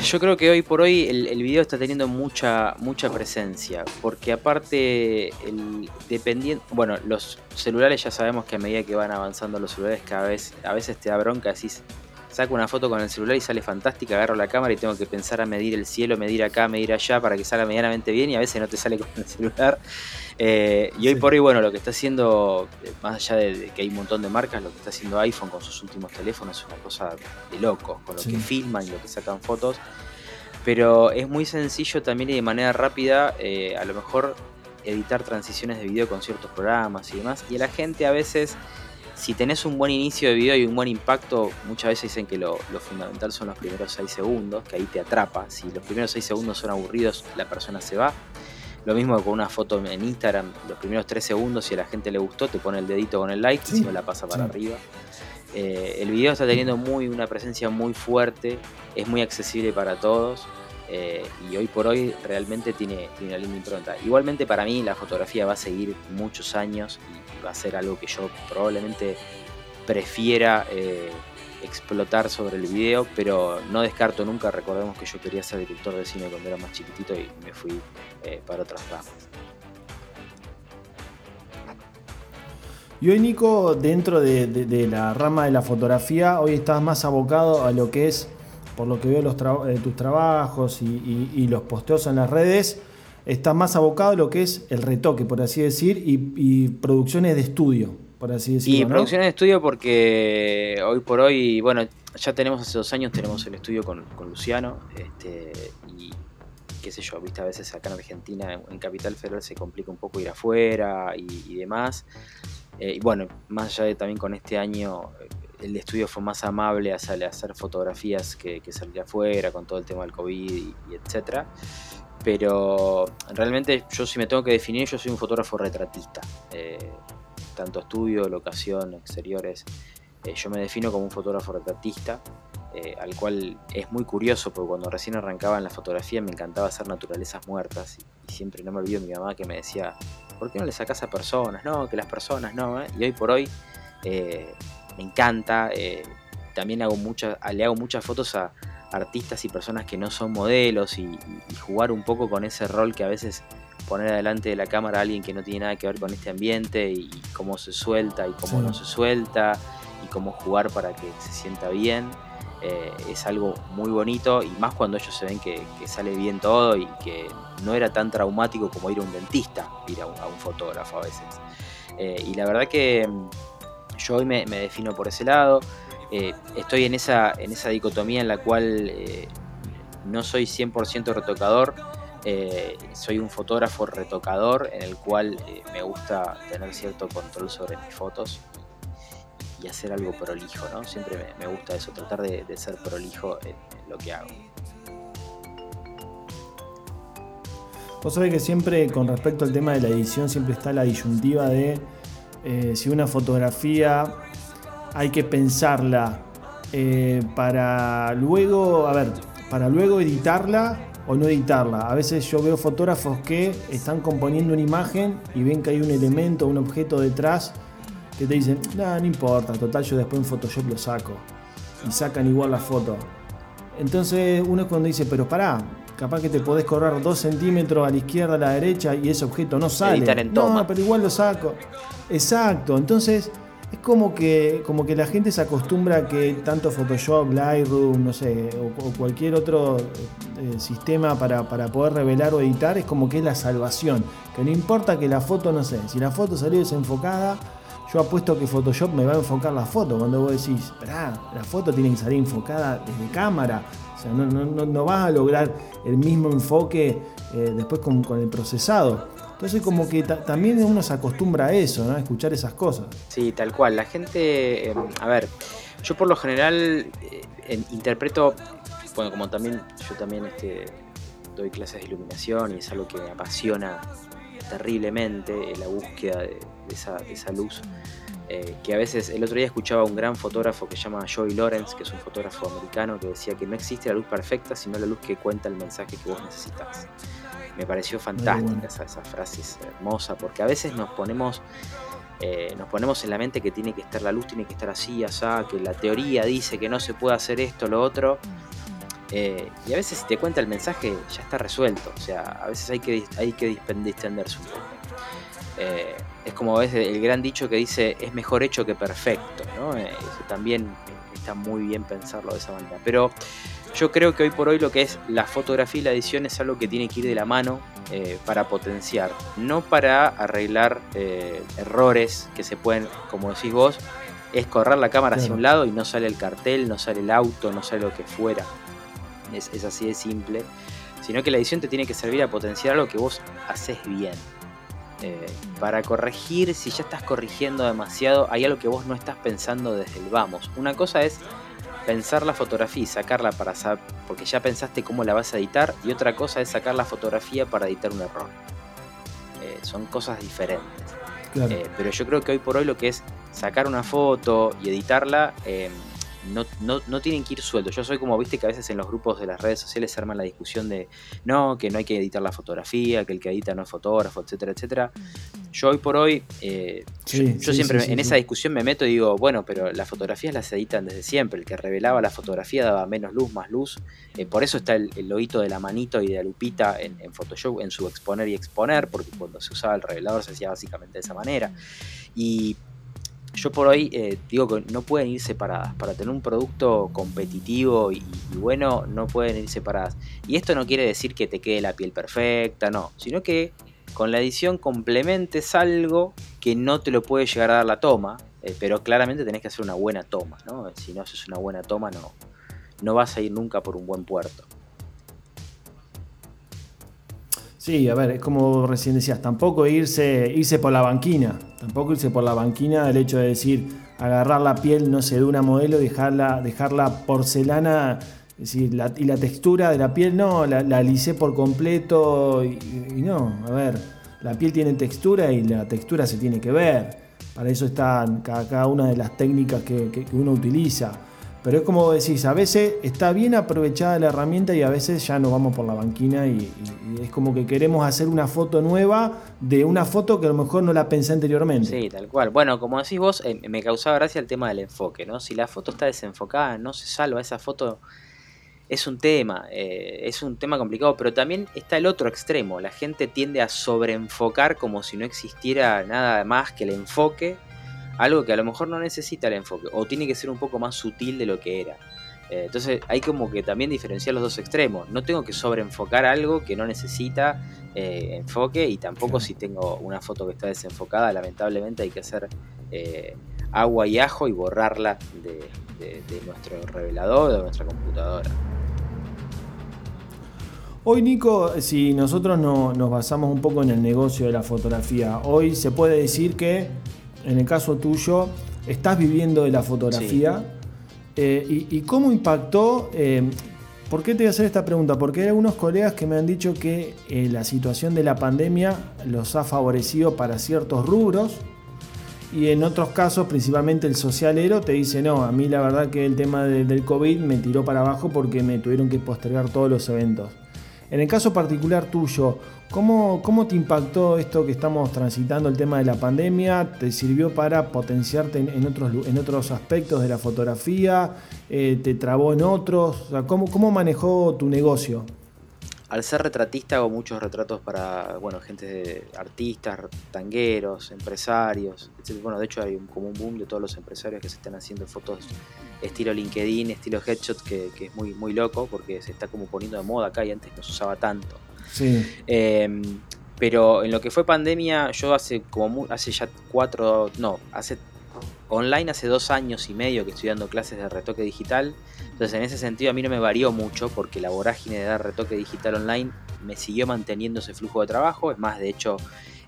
Yo creo que hoy por hoy el, video está teniendo mucha mucha presencia, porque aparte el dependiente, bueno, los celulares ya sabemos que a medida que van avanzando los celulares cada vez a veces te da bronca decís saco una foto con el celular y sale fantástica, agarro la cámara y tengo que pensar a medir el cielo, medir acá, medir allá para que salga medianamente bien y a veces no te sale con el celular. Eh, y hoy por hoy, bueno, lo que está haciendo, eh, más allá de, que hay un montón de marcas, lo que está haciendo iPhone con sus últimos teléfonos es una cosa de loco, con lo que filman y lo que sacan fotos. Pero es muy sencillo también y de manera rápida, eh, a lo mejor editar transiciones de video con ciertos programas y demás. Y a la gente a veces si tenés un buen inicio de video y un buen impacto, muchas veces dicen que lo, fundamental son los primeros 6 segundos, que ahí te atrapa. Si los primeros 6 segundos son aburridos, la persona se va. Lo mismo que con una foto en Instagram, los primeros 3 segundos, si a la gente le gustó, te pone el dedito con el like y si no la pasa para arriba. Eh, el video está teniendo muy, una presencia muy fuerte, es muy accesible para todos. Eh, y hoy por hoy realmente tiene, tiene una linda impronta. Igualmente para mí la fotografía va a seguir muchos años y va a ser algo que yo probablemente prefiera eh, explotar sobre el video, pero no descarto nunca, recordemos que yo quería ser director de cine cuando era más chiquitito y me fui eh, para otras ramas. Y hoy Nico, dentro de, de, la rama de la fotografía, hoy estás más abocado a lo que es por lo que veo los eh, tus trabajos y, los posteos en las redes, está más abocado a lo que es el retoque, por así decir, y, producciones de estudio, por así decirlo. Y producciones de estudio porque hoy por hoy, bueno, ya tenemos hace dos años, tenemos el estudio con, Luciano, este, y qué sé yo, viste, a veces acá en Argentina, en Capital Federal se complica un poco ir afuera y, demás. Eh, y bueno, más allá de también con este año el estudio fue más amable a, hacer fotografías que, salir afuera con todo el tema del COVID y, etcétera. Pero realmente yo si me tengo que definir, yo soy un fotógrafo retratista. Eh, tanto estudio, locación, exteriores. Eh, yo me defino como un fotógrafo retratista, eh, al cual es muy curioso porque cuando recién arrancaba en la fotografía me encantaba hacer naturalezas muertas y, siempre no me olvido mi mamá que me decía, ¿por qué no le sacas a personas? No, que las personas no. Y hoy por hoy me encanta. Eh, también hago muchas, le hago muchas fotos a artistas y personas que no son modelos y, jugar un poco con ese rol que a veces poner adelante de la cámara a alguien que no tiene nada que ver con este ambiente y, cómo se suelta y cómo no se suelta y cómo jugar para que se sienta bien. Eh, es algo muy bonito y más cuando ellos se ven que, sale bien todo y que no era tan traumático como ir a un dentista, ir a un, fotógrafo a veces. Eh, y la verdad que yo hoy me, defino por ese lado. Eh, estoy en esa, en esa dicotomía en la cual eh, no soy 100% retocador, eh, soy un fotógrafo retocador en el cual me gusta tener cierto control sobre mis fotos y hacer algo prolijo, ¿no? Siempre me, gusta eso, tratar de, ser prolijo en, lo que hago. Vos sabés que siempre con respecto al tema de la edición siempre está la disyuntiva de eh, si una fotografía hay que pensarla eh, para luego, a ver, para luego editarla o no editarla. A veces yo veo fotógrafos que están componiendo una imagen y ven que hay un elemento, un objeto detrás que te dicen, no, no importa, total yo después en Photoshop lo saco. Y sacan igual la foto. Entonces uno es cuando dice, pero pará, capaz que te podés correr dos centímetros a la izquierda, a la derecha y ese objeto no sale. En No, pero igual lo saco. Exacto, entonces es como que, como que la gente se acostumbra a que tanto Photoshop, Lightroom, no sé, o, cualquier otro eh, sistema para, poder revelar o editar es como que es la salvación. Que no importa que la foto, no sé, si la foto salió desenfocada, yo apuesto que Photoshop me va a enfocar la foto. Cuando vos decís, esperá, la foto tiene que salir enfocada desde cámara. O sea, no, vas a lograr el mismo enfoque eh, después con, el procesado. Entonces como que también uno se acostumbra a eso. A escuchar esas cosas. Sí, tal cual. La gente, em, a ver, yo por lo general eh, interpreto, bueno, como también yo también este, doy clases de iluminación y es algo que me apasiona terriblemente, la búsqueda de, esa, luz. Eh, que a veces, el otro día escuchaba a un gran fotógrafo que se llama Joey Lawrence, que es un fotógrafo americano, que decía que no existe la luz perfecta, sino la luz que cuenta el mensaje que vos necesitas me pareció fantástica esa, frase hermosa, porque a veces nos ponemos, eh, nos ponemos en la mente que tiene que estar la luz, tiene que estar así, así, que la teoría dice que no se puede hacer esto, lo otro. Eh, y a veces si te cuenta el mensaje ya está resuelto, o sea, a veces hay que, hay que distenderse un poco. Eh, es como ves el gran dicho que dice es mejor hecho que perfecto, ¿no? Eh, eso también está muy bien pensarlo de esa manera. Pero yo creo que hoy por hoy lo que es la fotografía y la edición es algo que tiene que ir de la mano eh, para potenciar, no para arreglar eh, errores que se pueden, como decís vos, es correr la cámara hacia un lado y no sale el cartel, no sale el auto, no sale lo que fuera. Es, es así de simple. Sino que la edición te tiene que servir a potenciar algo que vos haces bien. Eh, para corregir, si ya estás corrigiendo demasiado, hay algo que vos no estás pensando desde el vamos. Una cosa es pensar la fotografía y sacarla para saber, porque ya pensaste cómo la vas a editar, y otra cosa es sacar la fotografía para editar un error. Eh, son cosas diferentes. Eh, pero yo creo que hoy por hoy lo que es sacar una foto y editarla, no, no, no, tienen que ir sueltos. Yo soy como, viste, que a veces en los grupos de las redes sociales se arman la discusión de no, que no hay que editar la fotografía, que el que edita no es fotógrafo, etcétera, etcétera. Yo hoy por hoy, eh, yo, siempre en esa discusión me meto y digo, bueno, pero las fotografías las editan desde siempre. El que revelaba la fotografía daba menos luz, más luz. Eh, por eso está el, el, de la manito y de la lupita en, en Photoshop, en su exponer y exponer, porque cuando se usaba el revelador se hacía básicamente de esa manera. Y yo por hoy eh, digo que no pueden ir separadas. Para tener un producto competitivo y, bueno, no pueden ir separadas. Y esto no quiere decir que te quede la piel perfecta, no. Sino que con la edición complementes algo que no te lo puede llegar a dar la toma. Eh, pero claramente tenés que hacer una buena toma, ¿no? Si no haces una buena toma, no, no vas a ir nunca por un buen puerto. Sí, a ver, es como recién decías, tampoco irse, irse por la banquina, tampoco irse por la banquina el hecho de decir agarrar la piel, no sé, de una modelo, dejarla, dejarla porcelana, decir, y la textura de la piel, no, la, la por completo, y, no, a ver, la piel tiene textura y la textura se tiene que ver, para eso están cada, una de las técnicas que uno utiliza. Pero es como decís, a veces está bien aprovechada la herramienta y a veces ya nos vamos por la banquina y, es como que queremos hacer una foto nueva de una foto que a lo mejor no la pensé anteriormente. Sí, tal cual. Bueno, como decís vos, eh, me causaba gracia el tema del enfoque, ¿no? Si la foto está desenfocada, no se salva esa foto. Es un tema, eh, es un tema complicado, pero también está el otro extremo. La gente tiende a sobreenfocar como si no existiera nada más que el enfoque algo que a lo mejor no necesita el enfoque o tiene que ser un poco más sutil de lo que era. Eh, entonces hay como que también diferenciar los dos extremos. No tengo que sobreenfocar algo que no necesita eh, enfoque y tampoco si tengo una foto que está desenfocada, lamentablemente hay que hacer eh, agua y ajo y borrarla de, nuestro revelador, de nuestra computadora. Hoy, Nico, si nosotros no, nos basamos un poco en el negocio de la fotografía, hoy se puede decir que en el caso tuyo, estás viviendo de la fotografía. Eh, y, cómo impactó? Eh, ¿Por qué te voy a hacer esta pregunta? Porque hay algunos colegas que me han dicho que eh, la situación de la pandemia los ha favorecido para ciertos rubros. Y en otros casos, principalmente el socialero, te dice, no, a mí la verdad que el tema del COVID me tiró para abajo porque me tuvieron que postergar todos los eventos. En el caso particular tuyo, ¿cómo, ¿cómo, te impactó esto que estamos transitando, el tema de la pandemia? ¿Te sirvió para potenciarte en, otros, en otros aspectos de la fotografía? Eh, ¿Te trabó en otros? ¿cómo, ¿Cómo manejó tu negocio? al ser retratista hago muchos retratos para, bueno, gente de artistas, tangueros, empresarios, etc. Bueno, de hecho hay un, como un boom de todos los empresarios que se están haciendo fotos estilo LinkedIn, estilo headshot, que, es muy, muy loco porque se está como poniendo de moda acá y antes no se usaba tanto. Em, pero en lo que fue pandemia, yo hace como hace ya cuatro, no, hace online hace dos años y medio que estoy dando clases de retoque digital. Entonces en ese sentido a mí no me varió mucho porque la vorágine de dar retoque digital online me siguió manteniendo ese flujo de trabajo. Es más, de hecho,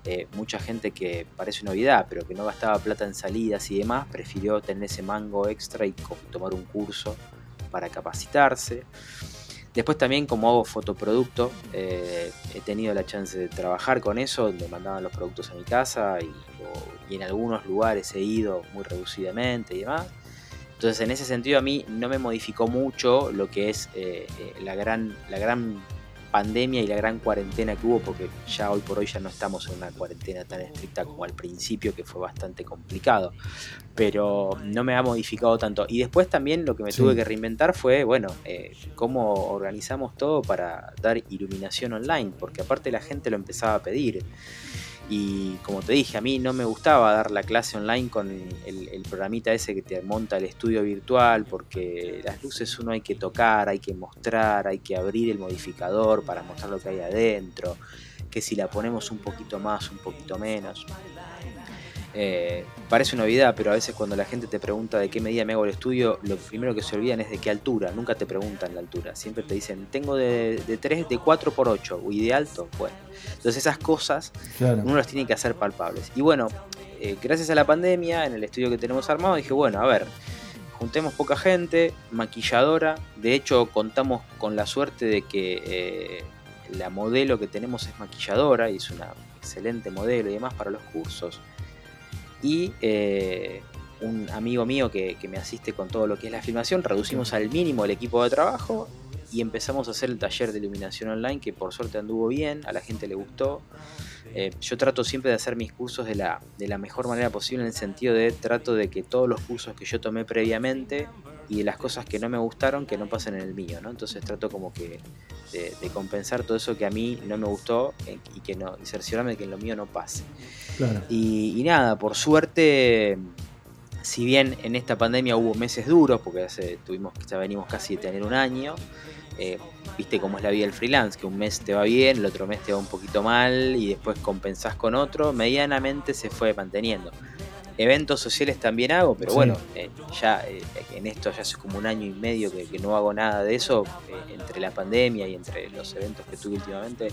eh, mucha gente que parece novedad, pero que no gastaba plata en salidas y demás, prefirió tener ese mango extra y tomar un curso para capacitarse. Después también como hago fotoproducto, eh, he tenido la chance de trabajar con eso, me mandaban los productos a mi casa y, en algunos lugares he ido muy reducidamente y demás. Entonces en ese sentido a mí no me modificó mucho lo que es eh, eh, la, gran, la gran pandemia y la gran cuarentena que hubo, porque ya hoy por hoy ya no estamos en una cuarentena tan estricta como al principio, que fue bastante complicado, pero no me ha modificado tanto. Y después también lo que me tuve que reinventar fue, bueno, eh, cómo organizamos todo para dar iluminación online, porque aparte la gente lo empezaba a pedir. Y como te dije, a mí no me gustaba dar la clase online con el, programita ese que te monta el estudio virtual, porque las luces uno hay que tocar, hay que mostrar, hay que abrir el modificador para mostrar lo que hay adentro, que si la ponemos un poquito más, un poquito menos. Eh, parece una novedad, pero a veces cuando la gente te pregunta de qué medida me hago el estudio, lo primero que se olvidan es de qué altura. Nunca te preguntan la altura. Siempre te dicen, tengo de, de 3, de 4 por 8 y de alto. Bueno, entonces esas cosas uno las tiene que hacer palpables. Y bueno, eh, gracias a la pandemia, en el estudio que tenemos armado, dije, bueno, a ver, juntemos poca gente, maquilladora. De hecho, contamos con la suerte de que eh, la modelo que tenemos es maquilladora y es una excelente modelo y demás para los cursos y eh, un amigo mío que, me asiste con todo lo que es la filmación, reducimos al mínimo el equipo de trabajo y empezamos a hacer el taller de iluminación online que por suerte anduvo bien, a la gente le gustó. Eh, yo trato siempre de hacer mis cursos de la, de la mejor manera posible en el sentido de trato de que todos los cursos que yo tomé previamente y de las cosas que no me gustaron que no pasen en el mío, ¿no? Entonces trato como que de, compensar todo eso que a mí no me gustó eh, y que no, y cerciorarme de que en lo mío no pase. Y, nada, por suerte, si bien en esta pandemia hubo meses duros, porque hace, tuvimos, ya venimos casi de tener un año, eh, viste cómo es la vida del freelance, que un mes te va bien, el otro mes te va un poquito mal y después compensás con otro, medianamente se fue manteniendo. Eventos sociales también hago, pero bueno, eh, ya eh, en esto ya hace como un año y medio que, no hago nada de eso, entre la pandemia y entre los eventos que tuve últimamente,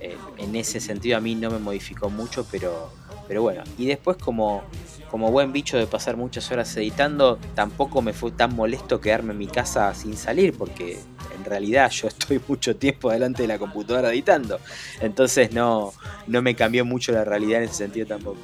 eh, en ese sentido a mí no me modificó mucho, pero, pero bueno. Y después como, como buen bicho de pasar muchas horas editando, tampoco me fue tan molesto quedarme en mi casa sin salir, porque en realidad yo estoy mucho tiempo delante de la computadora editando. Entonces no, no me cambió mucho la realidad en ese sentido tampoco.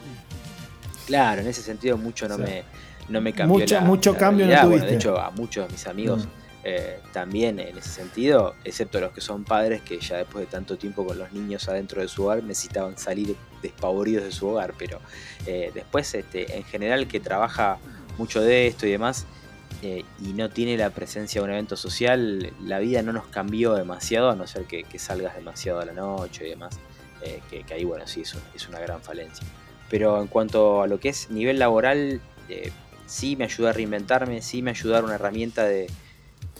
Claro, en ese sentido mucho no me no me cambió mucho, mucho cambio no tuviste. de hecho, a muchos de mis amigos mm. Eh, también en ese sentido, excepto los que son padres que ya después de tanto tiempo con los niños adentro de su hogar necesitaban salir despavoridos de su hogar, pero eh, después este, en general que trabaja mucho de esto y demás eh, y no tiene la presencia de un evento social, la vida no nos cambió demasiado, a no ser que, salgas demasiado a la noche y demás, que, ahí bueno, sí, es, es una gran falencia. Pero en cuanto a lo que es nivel laboral, sí me ayuda a reinventarme, sí me ayuda a una herramienta de,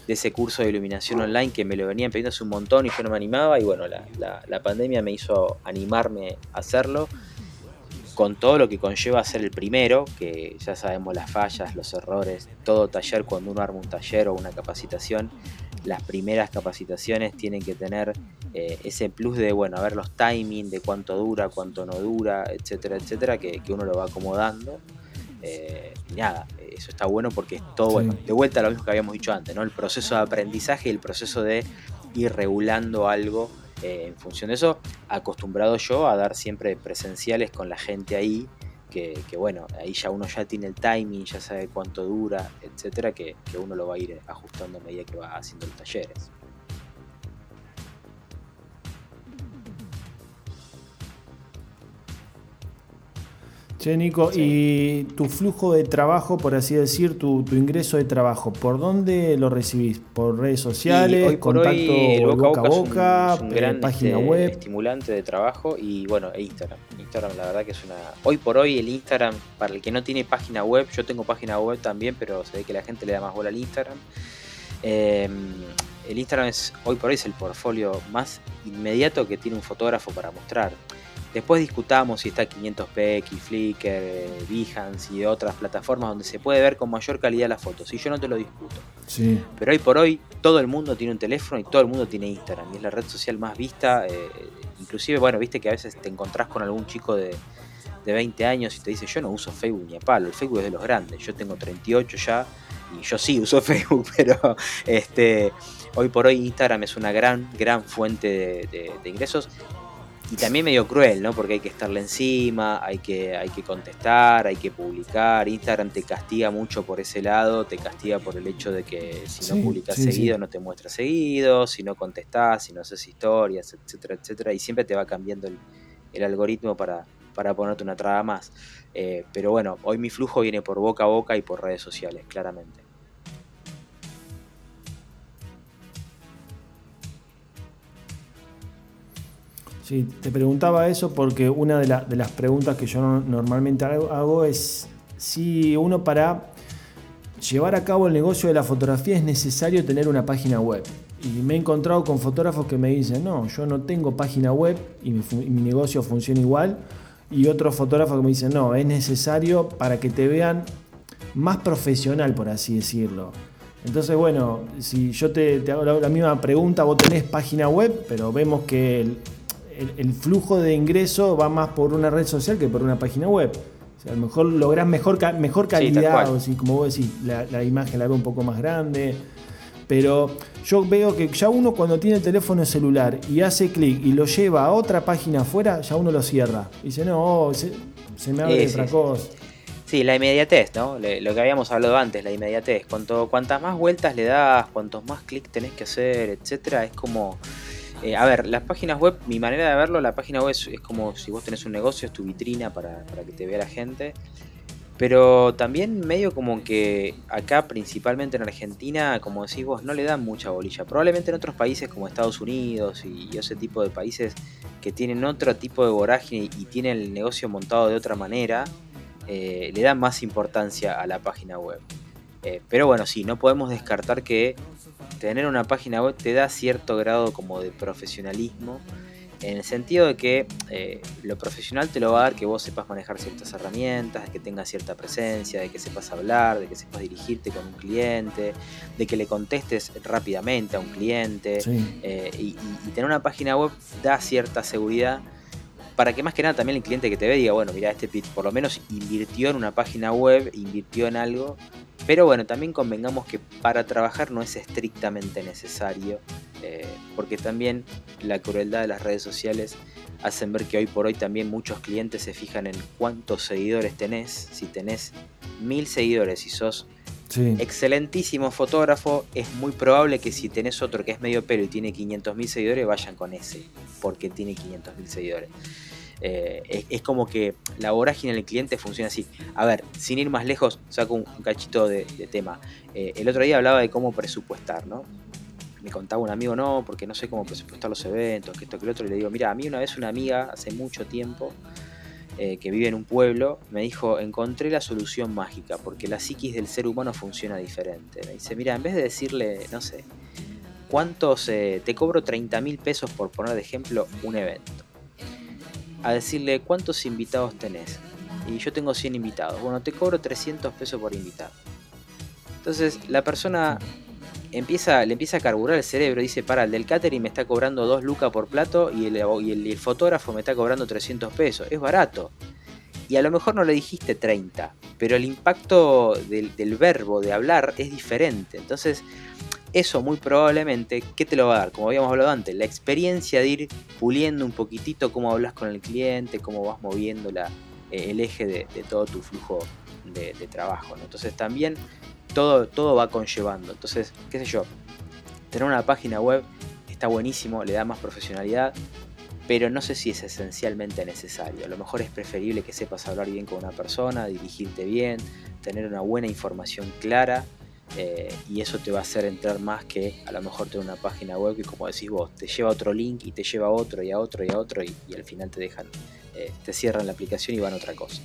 de ese curso de iluminación online que me lo venían pidiendo un montón y yo no me animaba y bueno, la, pandemia me hizo animarme a hacerlo con todo lo que conlleva ser el primero, que ya sabemos las fallas, los errores, todo taller cuando uno arma un taller o una capacitación, las primeras capacitaciones tienen que tener eh, ese plus de, bueno, ver los timings, de cuánto dura, cuánto no dura, etcétera, etcétera, que, que uno lo va acomodando. Eh, y nada, eso está bueno porque es todo bueno. De vuelta a lo mismo que habíamos dicho antes, ¿no? El proceso de aprendizaje y el proceso de ir regulando algo eh, en función de eso. Acostumbrado yo a dar siempre presenciales con la gente ahí. Que, bueno, ahí ya uno ya tiene el timing, ya sabe cuánto dura, etcétera, que, que uno lo va a ir ajustando a medida que va haciendo los talleres. Che, Nico, y tu flujo de trabajo, por así decir, tu, ingreso de trabajo, ¿por dónde lo recibís? ¿Por redes sociales? ¿Contacto boca, a boca? Es un, eh, gran página este, web? estimulante de trabajo y bueno, e Instagram. Instagram, la verdad que es una. Hoy por hoy, el Instagram, para el que no tiene página web, yo tengo página web también, pero se ve que la gente le da más bola al Instagram. Em, el Instagram es hoy por hoy es el portfolio más inmediato que tiene un fotógrafo para mostrar. Después discutamos si está 500p, Flickr, Behance y otras plataformas donde se puede ver con mayor calidad las fotos. Y yo no te lo discuto. Sí. Pero hoy por hoy todo el mundo tiene un teléfono y todo el mundo tiene Instagram. Y es la red social más vista. Eh, inclusive, bueno, viste que a veces te encontrás con algún chico de, de 20 años y te dice yo no uso Facebook ni a palo. El Facebook es de los grandes. Yo tengo 38 ya y yo sí uso Facebook, pero este, hoy por hoy Instagram es una gran, gran fuente de ingresos y también medio cruel, ¿no? Porque hay que estarle encima, hay que, hay que contestar, hay que publicar. Instagram te castiga mucho por ese lado, te castiga por el hecho de que si no publicas seguido no te muestra seguido, si no contestás, si no haces historias, etcétera, etcétera. Y siempre te va cambiando el, algoritmo para, para ponerte una traba más. Eh, pero bueno, hoy mi flujo viene por boca a boca y por redes sociales, claramente. Sí, te preguntaba eso porque una de, las preguntas que yo normalmente hago es si uno para llevar a cabo el negocio de la fotografía es necesario tener una página web. Y me he encontrado con fotógrafos que me dicen, no, yo no tengo página web y mi, negocio funciona igual. Y otros fotógrafos que me dicen, no, es necesario para que te vean más profesional, por así decirlo. Entonces, bueno, si yo te, hago la, misma pregunta, vos tenés página web, pero vemos que el, flujo de ingreso va más por una red social que por una página web. O sea, a lo mejor lográs mejor, mejor calidad, o si, como vos decís, la, la imagen la ve un poco más grande pero yo veo que ya uno cuando tiene el teléfono celular y hace clic y lo lleva a otra página afuera, ya uno lo cierra. Y dice, no, oh, se, me abre otra cosa. Sí, la inmediatez, ¿no? lo que habíamos hablado antes, la inmediatez. Cuanto, cuantas más vueltas le das, cuantos más clics tenés que hacer, etcétera, es como. Eh, a ver, las páginas web, mi manera de verlo, la página web es, como si vos tenés un negocio, es tu vitrina para, para que te vea la gente. Pero también medio como que acá, principalmente en Argentina, como decís vos, no le dan mucha bolilla. Probablemente en otros países como Estados Unidos y ese tipo de países que tienen otro tipo de vorágine y tienen el negocio montado de otra manera, eh, le dan más importancia a la página web. Eh, pero bueno, sí, no podemos descartar que tener una página web te da cierto grado como de profesionalismo en el sentido de que eh, lo profesional te lo va a dar que vos sepas manejar ciertas herramientas, de que tengas cierta presencia, de que sepas hablar, de que sepas dirigirte con un cliente, de que le contestes rápidamente a un cliente. Eh, y, tener una página web da cierta seguridad para que más que nada también el cliente que te ve diga, bueno, mira, este por lo menos invirtió en una página web, invirtió en algo pero bueno, también convengamos que para trabajar no es estrictamente necesario, eh, porque también la crueldad de las redes sociales hacen ver que hoy por hoy también muchos clientes se fijan en cuántos seguidores tenés. Si tenés mil seguidores y sos excelentísimo fotógrafo, es muy probable que si tenés otro que es medio pelo y tiene 500 mil seguidores, vayan con ese, porque tiene 500 mil seguidores. Eh, es, como que la vorágine del cliente funciona así. A ver, sin ir más lejos, saco un, cachito de, tema. Eh, el otro día hablaba de cómo presupuestar, ¿no? Me contaba un amigo, no, porque no sé cómo presupuestar los eventos, que esto, que lo otro. Y le digo, mira, a mí una vez una amiga, hace mucho tiempo, eh, que vive en un pueblo, me dijo, encontré la solución mágica, porque la psiquis del ser humano funciona diferente. Me dice, mira, en vez de decirle, no sé, ¿cuántos, te cobro 30 mil pesos por poner de ejemplo un evento? A decirle cuántos invitados tenés. Y yo tengo 100 invitados. Bueno, te cobro 300 pesos por invitado. Entonces la persona empieza, le empieza a carburar el cerebro. Dice, para, el del catering me está cobrando 2 lucas por plato y el, el, fotógrafo me está cobrando 300 pesos. Es barato. Y a lo mejor no le dijiste 30, pero el impacto del, del verbo, de hablar, es diferente. Entonces eso muy probablemente, ¿qué te lo va a dar? Como habíamos hablado antes, la experiencia de ir puliendo un poquitito cómo hablas con el cliente, cómo vas moviendo la, eh, el eje de, todo tu flujo de, trabajo. Entonces también todo, todo va conllevando. Entonces, qué sé yo, tener una página web está buenísimo, le da más profesionalidad, pero no sé si es esencialmente necesario. A lo mejor es preferible que sepas hablar bien con una persona, dirigirte bien, tener una buena información clara eh, y eso te va a hacer entrar más que a lo mejor tener una página web que como decís vos, te lleva a otro link y te lleva a otro y a otro y a otro y, al final te dejan, eh, te cierran la aplicación y van a otra cosa.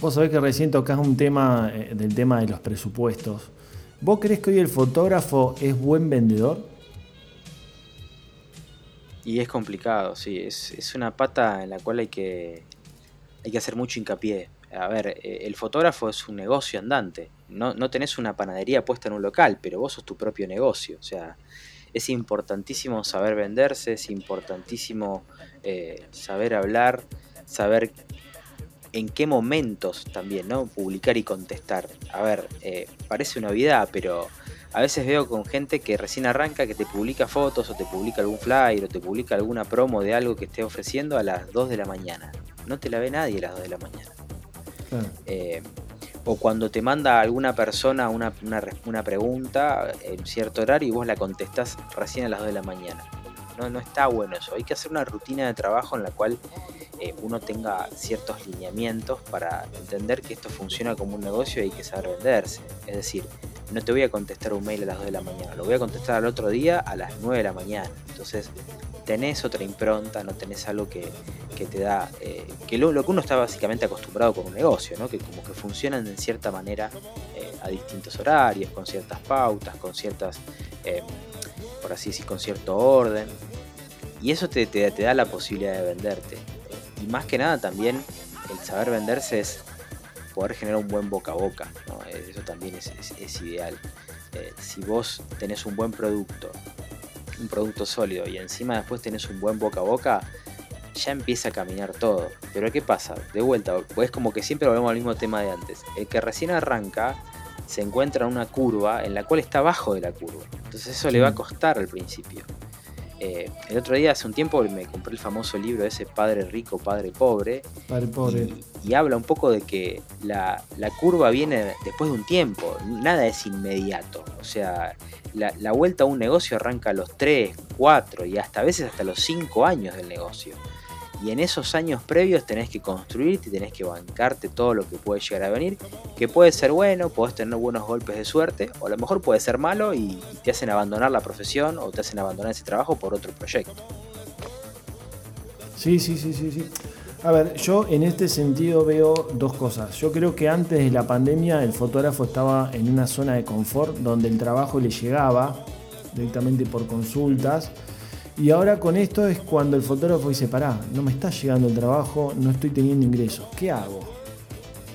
Vos sabés que recién tocás un tema eh, del tema de los presupuestos. ¿Vos crees que hoy el fotógrafo es buen vendedor? Y es complicado, sí, es, es una pata en la cual hay que, hay que hacer mucho hincapié a ver, eh, el fotógrafo es un negocio andante. No, no tenés una panadería puesta en un local, pero vos sos tu propio negocio. O sea, es importantísimo saber venderse, es importantísimo eh, saber hablar, saber en qué momentos también, ¿no? Publicar y contestar. A ver, eh, parece una novedad, pero a veces veo con gente que recién arranca que te publica fotos o te publica algún flyer o te publica alguna promo de algo que esté ofreciendo a las 2 de la mañana. No te la ve nadie a las 2 de la mañana. Eh, o cuando te manda alguna persona una, una, pregunta en cierto horario y vos la contestás recién a las 2 de la mañana. No, no está bueno eso. Hay que hacer una rutina de trabajo en la cual eh, uno tenga ciertos lineamientos para entender que esto funciona como un negocio y hay que saber venderse. Es decir, no te voy a contestar un mail a las 2 de la mañana, lo voy a contestar al otro día a las 9 de la mañana. Entonces, tenés otra impronta, no tenés algo que, te da, eh, que lo, que uno está básicamente acostumbrado con un negocio, ¿no? que como que funcionan en cierta manera eh, a distintos horarios, con ciertas pautas, con ciertas, por así decir, con cierto orden. Y eso te, te, da la posibilidad de venderte. Y más que nada también el saber venderse es poder generar un buen boca a boca. Eso también es, es ideal. si vos tenés un buen producto, un producto sólido y encima después tenés un buen boca a boca, ya empieza a caminar todo. Pero ¿qué pasa? De vuelta, pues como que siempre volvemos al mismo tema de antes. El que recién arranca se encuentra en una curva en la cual está abajo de la curva. Entonces eso le va a costar al principio. Eh, el otro día, hace un tiempo, me compré el famoso libro ese Padre Rico, Padre Pobre. Padre Pobre. Y, habla un poco de que la, la, curva viene después de un tiempo, nada es inmediato. O sea, la, la, vuelta a un negocio arranca a los 3, 4 y hasta a veces hasta los 5 años del negocio. Y en esos años previos tenés que construirte y tenés que bancarte todo lo que puede llegar a venir. Que puede ser bueno, puedes tener buenos golpes de suerte, o a lo mejor puede ser malo y, te hacen abandonar la profesión o te hacen abandonar ese trabajo por otro proyecto. Sí, sí, sí, sí, sí. A ver, yo en este sentido veo dos cosas. Yo creo que antes de la pandemia el fotógrafo estaba en una zona de confort donde el trabajo le llegaba directamente por consultas y ahora con esto es cuando el fotógrafo dice, pará, no me está llegando el trabajo, no estoy teniendo ingresos, ¿qué hago?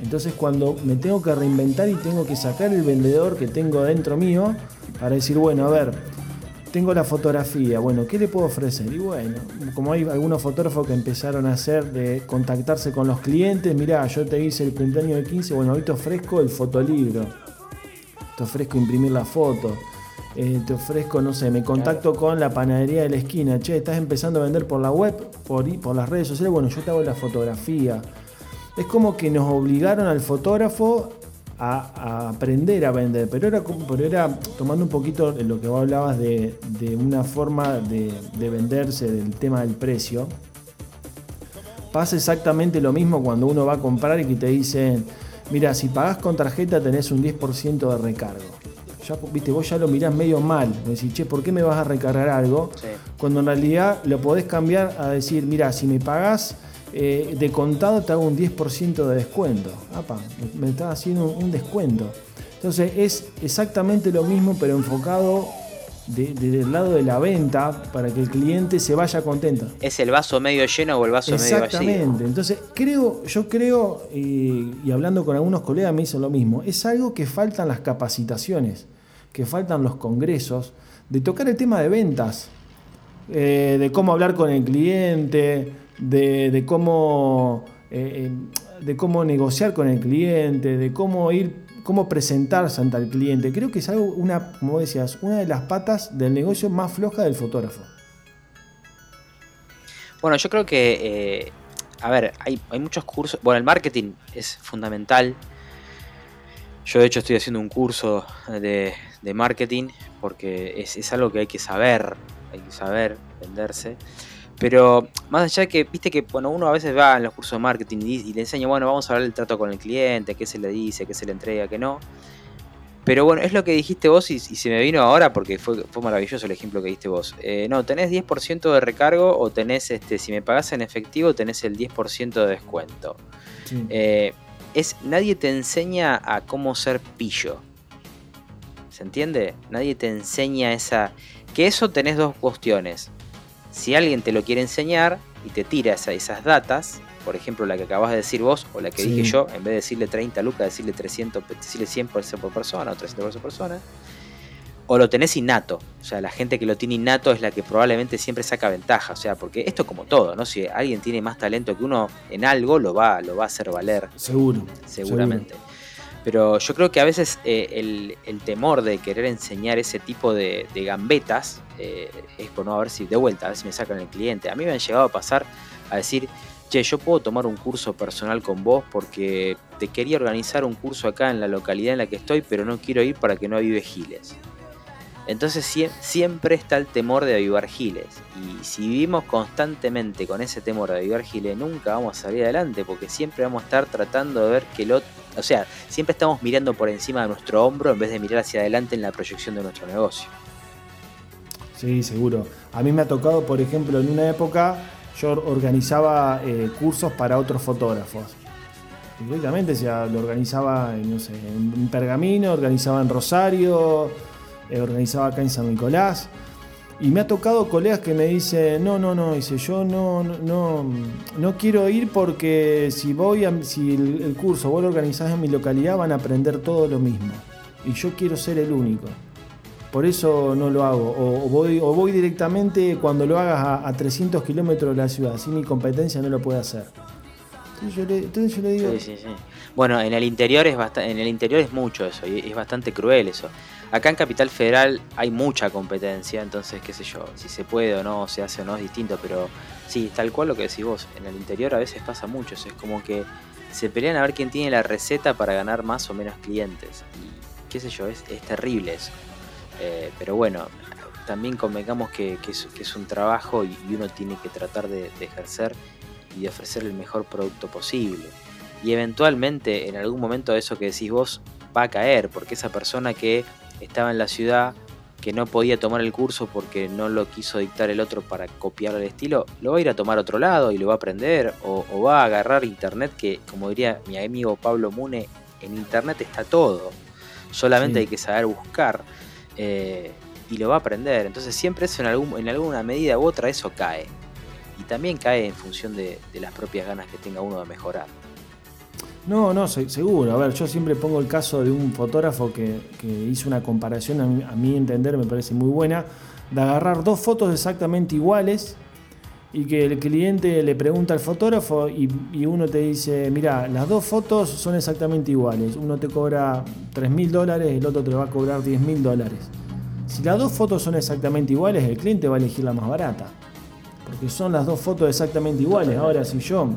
Entonces cuando me tengo que reinventar y tengo que sacar el vendedor que tengo dentro mío para decir, bueno, a ver, tengo la fotografía, bueno, ¿qué le puedo ofrecer? Y bueno, como hay algunos fotógrafos que empezaron a hacer de contactarse con los clientes, mirá, yo te hice el cumpleaños de 15, bueno, hoy te ofrezco el fotolibro, te ofrezco imprimir la foto eh, te ofrezco, no sé, me contacto con la panadería de la esquina, che, estás empezando a vender por la web, por, por las redes sociales, bueno, yo te hago la fotografía. Es como que nos obligaron al fotógrafo a, aprender a vender, pero era, pero era tomando un poquito lo que vos hablabas de, una forma de, de venderse, del tema del precio. Pasa exactamente lo mismo cuando uno va a comprar y que te dicen, mira, si pagás con tarjeta tenés un 10% de recargo viste, vos ya lo mirás medio mal. Me decís, che, ¿por qué me vas a recargar algo? Cuando en realidad lo podés cambiar a decir, mira, si me pagás eh, de contado te hago un 10% de descuento. me estás haciendo un descuento. Entonces es exactamente lo mismo, pero enfocado desde el lado de la venta para que el cliente se vaya contento. ¿Es el vaso medio lleno o el vaso medio vacío? Exactamente. Entonces, creo, yo creo, y, y hablando con algunos colegas me dicen lo mismo, es algo que faltan las capacitaciones que faltan los congresos, de tocar el tema de ventas, eh, de cómo hablar con el cliente, de, cómo, eh, eh, de cómo negociar con el cliente, de cómo ir, cómo presentarse ante el cliente. Creo que es algo, una, como decías, una de las patas del negocio más floja del fotógrafo. Bueno, yo creo que, a ver, hay, hay muchos cursos, bueno, el marketing es fundamental. Yo de hecho estoy haciendo un curso de, de marketing, porque es, algo que hay que saber, hay que saber venderse. Pero más allá de que, viste que bueno, uno a veces va en los cursos de marketing y, le enseña, bueno, vamos a hablar del trato con el cliente, qué se le dice, qué se le entrega, qué no. Pero bueno, es lo que dijiste vos y, se me vino ahora porque fue, fue maravilloso el ejemplo que diste vos. Eh, no, tenés 10% de recargo o tenés, este, si me pagás en efectivo, tenés el 10% de descuento. Eh, es, nadie te enseña a cómo ser pillo. ¿Se entiende? Nadie te enseña esa... Que eso tenés dos cuestiones. Si alguien te lo quiere enseñar y te tira esas datas, por ejemplo la que acabas de decir vos o la que dije yo, en vez de decirle 30 lucas, decirle 300, decirle 100 por persona o 300 por persona, o lo tenés innato. O sea, la gente que lo tiene innato es la que probablemente siempre saca ventaja. O sea, porque esto como todo, ¿no? Si alguien tiene más talento que uno en algo, lo va, lo va a hacer valer. Seguro. Seguramente. Pero yo creo que a veces eh, el, temor de querer enseñar ese tipo de, gambetas eh, es por no a ver si de vuelta, a ver si me sacan el cliente. A mí me han llegado a pasar a decir, che, yo puedo tomar un curso personal con vos porque te quería organizar un curso acá en la localidad en la que estoy, pero no quiero ir para que no avive giles. Entonces siempre está el temor de avivar giles. Y si vivimos constantemente con ese temor de avivar giles, nunca vamos a salir adelante, porque siempre vamos a estar tratando de ver que el otro o sea, siempre estamos mirando por encima de nuestro hombro en vez de mirar hacia adelante en la proyección de nuestro negocio. Sí, seguro. A mí me ha tocado, por ejemplo, en una época yo organizaba eh, cursos para otros fotógrafos. Directamente, o sea, lo organizaba en Pergamino, organizaba en Rosario, organizaba acá en San Nicolás. Y me ha tocado colegas que me dicen, no, no, no, dice, yo no, no, no quiero ir porque si voy a, si el, curso vos lo organizás en mi localidad van a aprender todo lo mismo. Y yo quiero ser el único. Por eso no lo hago. O, voy, o voy directamente cuando lo hagas a, 300 kilómetros de la ciudad. Si mi competencia no lo puede hacer. Entonces yo le, digo... Sí, sí, sí. Bueno, en el interior es en el interior es mucho eso, y es bastante cruel eso. Acá en Capital Federal hay mucha competencia, entonces qué sé yo, si se puede o no, se hace o no es distinto, pero sí, tal cual lo que decís vos, en el interior a veces pasa mucho, es como que se pelean a ver quién tiene la receta para ganar más o menos clientes. Y qué sé yo, es, terrible eso. Eh, pero bueno, también convengamos que, es, un trabajo y, uno tiene que tratar de ejercer y de ofrecer el mejor producto posible. Y eventualmente en algún momento eso que decís vos va a caer, porque esa persona que estaba en la ciudad, que no podía tomar el curso porque no lo quiso dictar el otro para copiar el estilo, lo va a ir a tomar a otro lado y lo va a aprender, o, va a agarrar internet, que como diría mi amigo Pablo Mune, en internet está todo, solamente hay que saber buscar. Eh, y lo va a aprender. Entonces siempre eso en, algún, en alguna medida u otra eso cae y también cae en función de, las propias ganas que tenga uno de mejorar. No, no, seguro. A ver, yo siempre pongo el caso de un fotógrafo que, hizo una comparación, a mi, entender me parece muy buena, de agarrar dos fotos exactamente iguales y que el cliente le pregunta al fotógrafo y, uno te dice, mira, las dos fotos son exactamente iguales. Uno te cobra 3 mil dólares, el otro te va a cobrar 10 mil dólares. Si las dos fotos son exactamente iguales, el cliente va a elegir la más barata porque son las dos fotos exactamente iguales. Ahora, si yo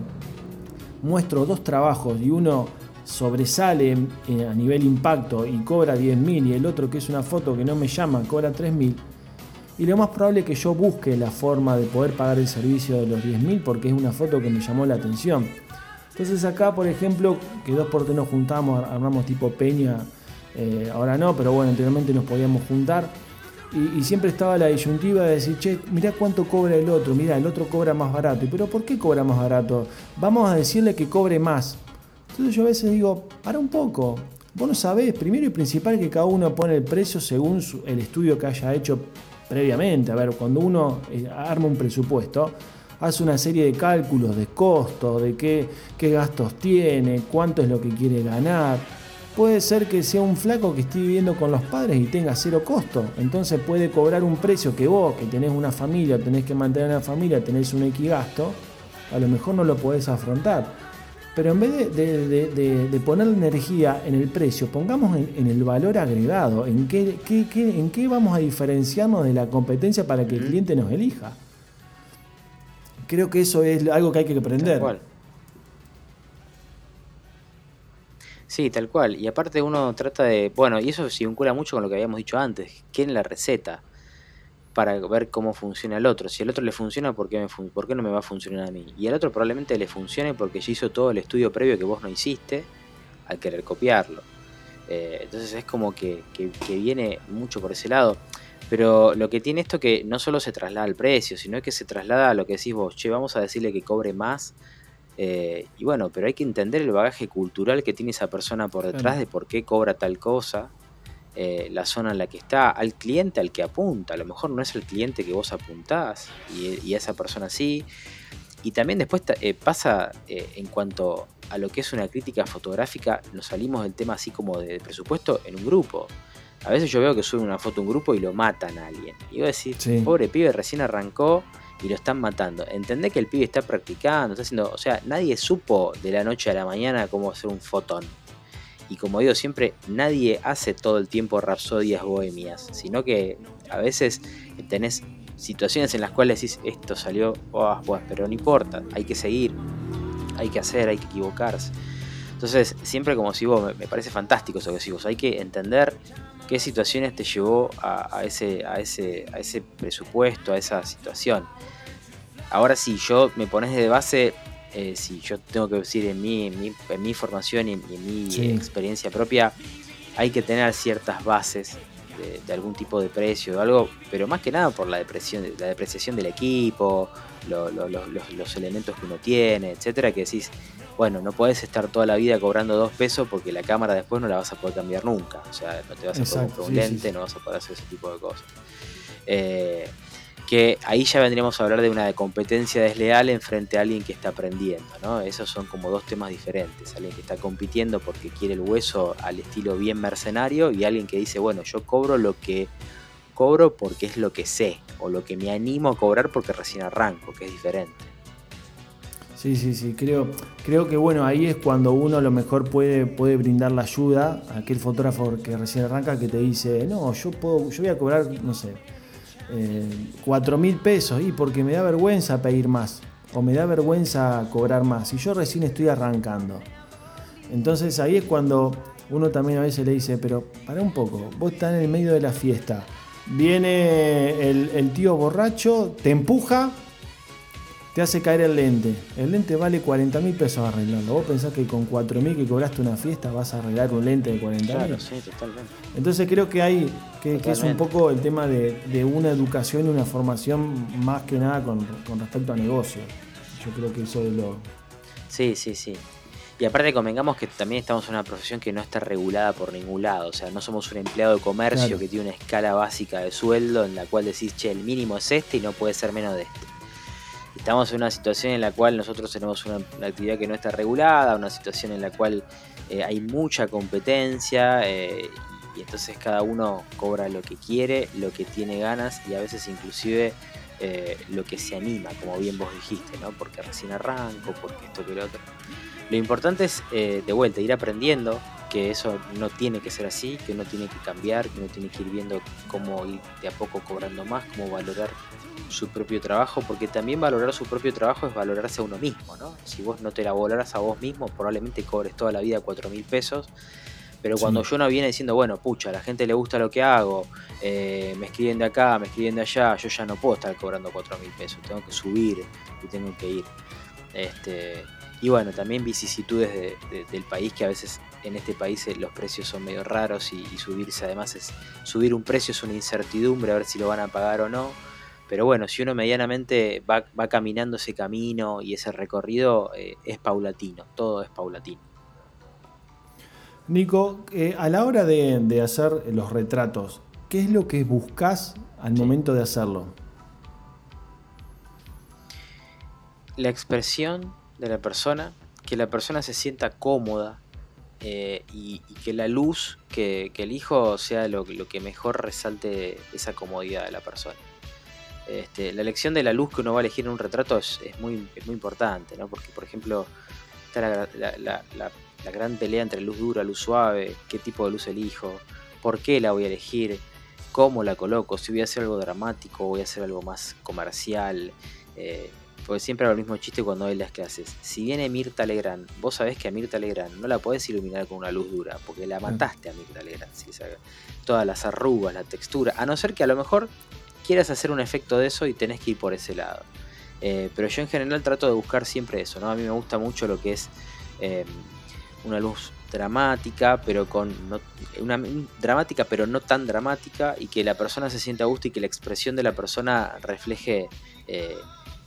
muestro dos trabajos y uno sobresale a nivel impacto y cobra 10.000 y el otro que es una foto que no me llama cobra 3.000, y lo más probable es que yo busque la forma de poder pagar el servicio de los 10.000 porque es una foto que me llamó la atención. Entonces acá, por ejemplo, que dos por tres nos juntamos, armamos tipo peña, eh, ahora no, pero bueno, anteriormente nos podíamos juntar y, siempre estaba la disyuntiva de decir, che, mirá cuánto cobra el otro, mirá, el otro cobra más barato. ¿Pero por qué cobra más barato? Vamos a decirle que cobre más. Entonces yo a veces digo, para un poco. Vos no sabés, primero y principal, que cada uno pone el precio según el estudio que haya hecho previamente. A ver, cuando uno eh, arma un presupuesto, hace una serie de cálculos de costos, de qué, qué gastos tiene, cuánto es lo que quiere ganar Puede ser que sea un flaco que esté viviendo con los padres y tenga cero costo. Entonces puede cobrar un precio que vos, que tenés una familia, tenés que mantener una familia, tenés un equigasto, a lo mejor no lo podés afrontar. Pero en vez de, poner energía en el precio, pongamos en, el valor agregado, en qué, en qué vamos a diferenciarnos de la competencia para que el cliente nos elija. Creo que eso es algo que hay que aprender. Sí, tal cual. Y aparte uno trata de, bueno, y eso se vincula mucho con lo que habíamos dicho antes, ¿quién la receta? Para ver cómo funciona el otro. Si el otro le funciona, ¿por qué, me ¿por qué no me va a funcionar a mí? Y al otro probablemente le funcione porque ya hizo todo el estudio previo que vos no hiciste al querer copiarlo. Eh, entonces es como que, que, viene mucho por ese lado. Pero lo que tiene esto que no solo se traslada al precio, sino que se traslada a lo que decís vos, che, vamos a decirle que cobre más eh, y bueno, pero hay que entender el bagaje cultural que tiene esa persona por detrás de por qué cobra tal cosa, eh, la zona en la que está, al cliente al que apunta. A lo mejor no es el cliente que vos apuntás y, a esa persona sí. Y también después eh, pasa en cuanto a lo que es una crítica fotográfica, nos salimos del tema así como de presupuesto en un grupo. A veces yo veo que sube una foto a un grupo y lo matan a alguien. Y voy a decir, pobre pibe, recién arrancó y lo están matando. Entendé que el pibe está practicando, está haciendo. O sea, nadie supo de la noche a la mañana cómo hacer un fotón. Y como digo siempre, nadie hace todo el tiempo rapsodias bohemias, sino que a veces tenés situaciones en las cuales decís, esto salió, oh, pero no importa, hay que seguir, hay que hacer, hay que equivocarse. Entonces, siempre como si vos, me, parece fantástico eso que decís hay que entender qué situaciones te llevó a, ese, a, ese, a ese presupuesto, a esa situación. Ahora si yo me pones de base, eh, si yo tengo que decir en mi, mi, formación y en, mi experiencia propia, hay que tener ciertas bases de, algún tipo de precio o algo, pero más que nada por la depresión, la depreciación del equipo, los, elementos que uno tiene, etcétera, que decís, bueno, no puedes estar toda la vida cobrando dos pesos porque la cámara después no la vas a poder cambiar nunca. O sea, no te vas a poder comprar un lente, no vas a poder hacer ese tipo de cosas. Eh, que ahí ya vendríamos a hablar de una competencia desleal en frente a alguien que está aprendiendo, ¿no? Esos son como dos temas diferentes, alguien que está compitiendo porque quiere el hueso al estilo bien mercenario y alguien que dice, bueno, yo cobro lo que cobro porque es lo que sé o lo que me animo a cobrar porque recién arranco, que es diferente. Sí, sí, sí, creo, creo que bueno, ahí es cuando uno a lo mejor puede, puede brindar la ayuda a aquel fotógrafo que recién arranca que te dice, no, yo puedo, yo voy a cobrar, no sé, eh, cuatro mil pesos y porque me da vergüenza pedir más o me da vergüenza cobrar más y yo recién estoy arrancando. Entonces ahí es cuando uno también a veces le dice, pero para un poco, vos estás en el medio de la fiesta, viene el tío borracho, te empuja te hace caer el lente. El lente vale 40 mil pesos arreglarlo. Vos pensás que con 4 mil que cobraste una fiesta vas a arreglar un lente de 40 mil. Claro, sí, totalmente. Entonces creo que hay que, es un poco el tema de, una educación y una formación más que nada con, respecto a negocio. Yo creo que eso es lo. Sí, sí, sí. Y aparte convengamos que también estamos en una profesión que no está regulada por ningún lado. O sea, no somos un empleado de comercio que tiene una escala básica de sueldo en la cual decís, che, el mínimo es este y no puede ser menos de este estamos en una situación en la cual nosotros tenemos una, actividad que no está regulada, una situación en la cual eh, hay mucha competencia eh, y entonces cada uno cobra lo que quiere, lo que tiene ganas y a veces inclusive eh, lo que se anima, como bien vos dijiste, ¿no? Porque recién arranco, porque esto que lo otro. Lo importante es, de vuelta, ir aprendiendo que eso no tiene que ser así, que uno tiene que cambiar, que uno tiene que ir viendo cómo ir de a poco cobrando más, cómo valorar su propio trabajo, porque también valorar su propio trabajo es valorarse a uno mismo, ¿no? Si vos no te la valoras a vos mismo, probablemente cobres toda la vida cuatro mil pesos, pero cuando yo no viene diciendo, bueno, pucha, a la gente le gusta lo que hago, eh, me escriben de acá, me escriben de allá, yo ya no puedo estar cobrando cuatro mil pesos, tengo que subir y tengo que ir. Este, y bueno, también vicisitudes del país que a veces en este país eh, los precios son medio raros y, y, subirse además es subir un precio es una incertidumbre a ver si lo van a pagar o no pero bueno, si uno medianamente va, caminando ese camino y ese recorrido, eh, es paulatino, todo es paulatino. Nico, eh, a la hora de, hacer los retratos, ¿qué es lo que buscas al momento de hacerlo? La expresión de la persona, que la persona se sienta cómoda eh, y, que la luz que, elijo sea lo, lo que mejor resalte esa comodidad de la persona. Este, la elección de la luz que uno va a elegir en un retrato es, muy, muy importante, ¿no? Porque, por ejemplo, está la, gran pelea entre luz dura, luz suave, qué tipo de luz elijo, por qué la voy a elegir, cómo la coloco, si voy a hacer algo dramático voy a hacer algo más comercial. Eh, porque siempre hago el mismo chiste cuando doy las clases. Si viene Mirta Legrand, vos sabés que a Mirta Legrand no la podés iluminar con una luz dura, porque la mataste a Mirta Legrand. Todas las arrugas, la textura, a no ser que a lo mejor quieras hacer un efecto de eso y tenés que ir por ese lado. Eh, pero yo en general trato de buscar siempre eso, ¿no? A mí me gusta mucho lo que es em, una luz dramática, pero con una dramática, pero no tan dramática, y que la persona se sienta a gusto y que la expresión de la persona refleje eh,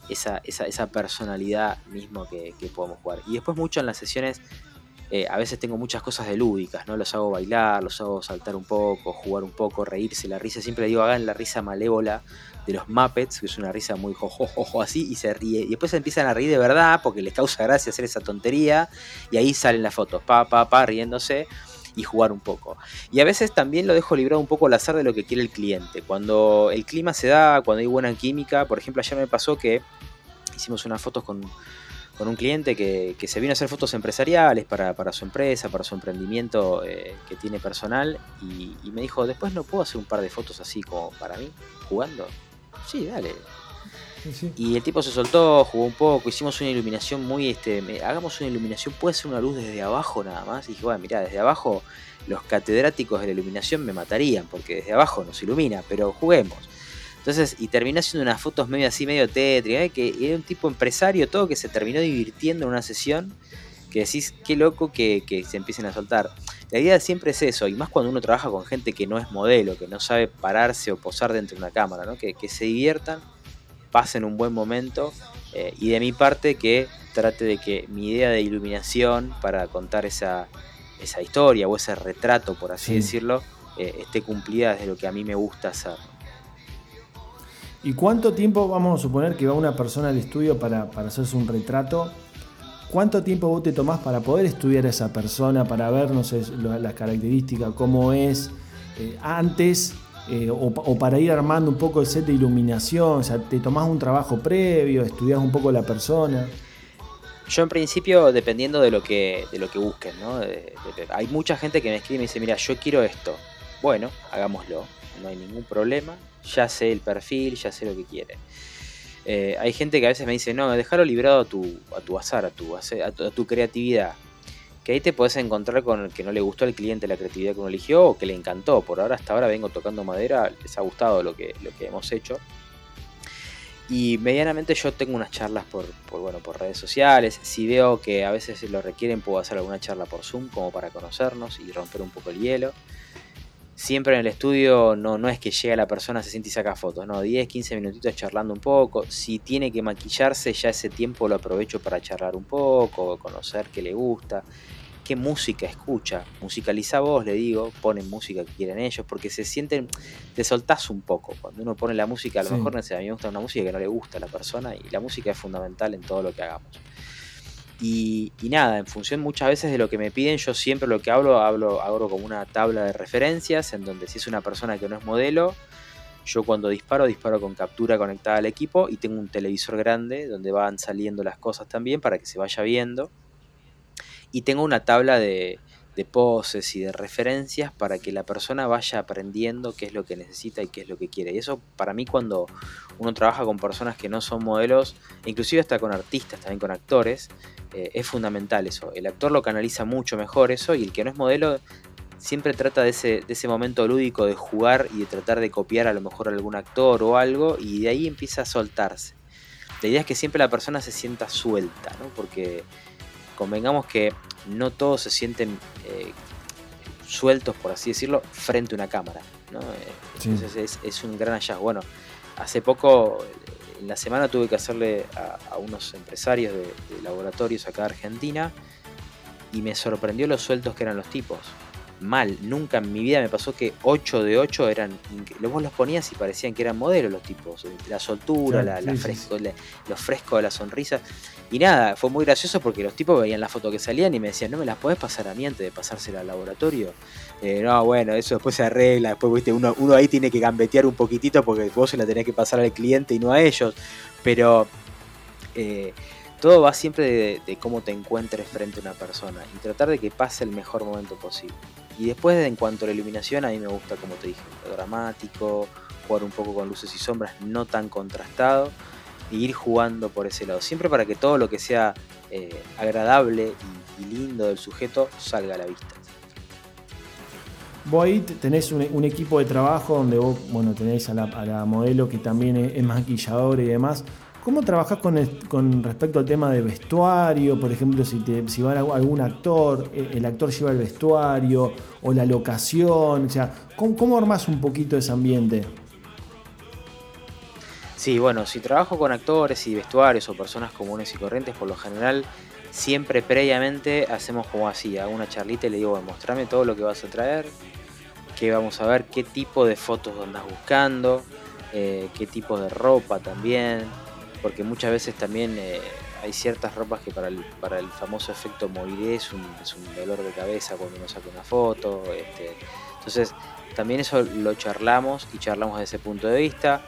esa, esa, personalidad mismo que, podemos jugar. Y después mucho en las sesiones eh, a veces tengo muchas cosas de lúdicas, ¿no? Los hago bailar, los hago saltar un poco, jugar un poco, reírse, la risa. Siempre digo, hagan la risa malévola de los Muppets, que es una risa muy jojojojo así, y se ríe. Y después empiezan a reír de verdad porque les causa gracia hacer esa tontería. Y ahí salen las fotos, pa, pa, pa, riéndose y jugar un poco. Y a veces también lo dejo librado un poco al azar de lo que quiere el cliente. Cuando el clima se da, cuando hay buena química, por ejemplo, ayer me pasó que hicimos unas fotos con con un cliente que, se vino a hacer fotos empresariales para, su empresa, para su emprendimiento eh, que tiene personal y, me dijo, después no puedo hacer un par de fotos así como para mí, jugando. Sí, dale. Y el tipo se soltó, jugó un poco, hicimos una iluminación muy, este, hagamos una iluminación, puede ser una luz desde abajo nada más. Y dije, bueno, mira, desde abajo los catedráticos de la iluminación me matarían porque desde abajo nos ilumina, pero juguemos. Entonces, y terminó haciendo unas fotos medio así, medio tétricas, ¿eh? que era un tipo empresario, todo que se terminó divirtiendo en una sesión, que decís, qué loco que, se empiecen a soltar. la idea siempre es eso, y más cuando uno trabaja con gente que no es modelo, que no sabe pararse o posar dentro de una cámara, ¿no? que, se diviertan, pasen un buen momento, eh, y de mi parte que trate de que mi idea de iluminación para contar esa, esa historia o ese retrato, por así decirlo, eh, esté cumplida desde lo que a mí me gusta hacer. ¿Y cuánto tiempo vamos a suponer que va una persona al estudio para, para hacerse un retrato? ¿Cuánto tiempo vos te tomás para poder estudiar a esa persona, para ver, no sé, las características, cómo es eh, antes, eh, o, para ir armando un poco el set de iluminación? O sea, ¿te tomás un trabajo previo, estudias un poco la persona? Yo en principio, dependiendo de lo que, de lo que busquen, ¿no? hay mucha gente que me escribe y me dice, mira, yo quiero esto. Bueno, hagámoslo, no hay ningún problema, ya sé el perfil, ya sé lo que quiere. Eh, hay gente que a veces me dice, no, déjalo librado a tu, a tu azar, a tu, a tu, creatividad. Que ahí te puedes encontrar con el que no le gustó al cliente la creatividad que uno eligió o que le encantó. Por ahora, hasta ahora vengo tocando madera, les ha gustado lo que, lo que hemos hecho. Y medianamente yo tengo unas charlas por, bueno, por redes sociales. Si veo que a veces lo requieren, puedo hacer alguna charla por Zoom como para conocernos y romper un poco el hielo siempre en el estudio no, no es que llega la persona, se siente y saca fotos, no, 10, 15 minutitos charlando un poco. Si tiene que maquillarse, ya ese tiempo lo aprovecho para charlar un poco, conocer qué le gusta, qué música escucha. Musicaliza vos, le digo, ponen música que quieren ellos, porque se sienten, te soltás un poco. Cuando uno pone la música, a lo mejor no sé, a mí me gusta una música que no le gusta a la persona y la música es fundamental en todo lo que hagamos. Y, nada, en función muchas veces de lo que me piden, yo siempre lo que hablo, hablo, hago como una tabla de referencias, en donde si es una persona que no es modelo, yo cuando disparo, disparo con captura conectada al equipo y tengo un televisor grande donde van saliendo las cosas también para que se vaya viendo. Y tengo una tabla de, de poses y de referencias para que la persona vaya aprendiendo qué es lo que necesita y qué es lo que quiere. Y eso para mí cuando uno trabaja con personas que no son modelos, inclusive hasta con artistas, también con actores, eh, es fundamental eso. El actor lo canaliza mucho mejor eso y el que no es modelo siempre trata de ese, de ese momento lúdico de jugar y de tratar de copiar a lo mejor a algún actor o algo y de ahí empieza a soltarse. La idea es que siempre la persona se sienta suelta, ¿no? porque convengamos que no todos se sienten eh, sueltos, por así decirlo, frente a una cámara. ¿no? Eh, entonces es, un gran hallazgo. Bueno, hace poco, en la semana tuve que hacerle a, unos empresarios de, de, laboratorios acá de Argentina y me sorprendió los sueltos que eran los tipos mal. Nunca en mi vida me pasó que 8 de 8 eran. Vos los ponías y parecían que eran modelos los tipos. La soltura, la, fresco, los frescos de la sonrisa. Y nada, fue muy gracioso porque los tipos veían la foto que salían y me decían, ¿no me las podés pasar a mí antes de pasársela al laboratorio? Eh, no, bueno, eso después se arregla. Después, viste, uno, uno ahí tiene que gambetear un poquitito porque vos se la tenés que pasar al cliente y no a ellos. Pero. Eh, todo va siempre de, cómo te encuentres frente a una persona y tratar de que pase el mejor momento posible. Y después, en cuanto a la iluminación, a mí me gusta, como te dije, lo dramático, jugar un poco con luces y sombras, no tan contrastado, e ir jugando por ese lado. Siempre para que todo lo que sea eh, agradable y, lindo del sujeto salga a la vista. Vos ahí tenés un, equipo de trabajo donde vos, bueno, tenés a la, modelo que también es maquilladora y demás. ¿Cómo trabajás con, respecto al tema de vestuario? Por ejemplo, si, te, si va algún actor, eh, el actor lleva el vestuario o la locación. O sea, ¿cómo, cómo armás un poquito ese ambiente? Sí, bueno, si trabajo con actores y vestuarios o personas comunes y corrientes, por lo general, siempre previamente hacemos como así, hago una charlita y le digo, mostrame todo lo que vas a traer, que vamos a ver, qué tipo de fotos andas buscando, eh, qué tipo de ropa también, porque muchas veces también eh, hay ciertas ropas que para el, para el famoso efecto es un, es un dolor de cabeza cuando uno saca una foto. Este, entonces, también eso lo charlamos y charlamos desde ese punto de vista.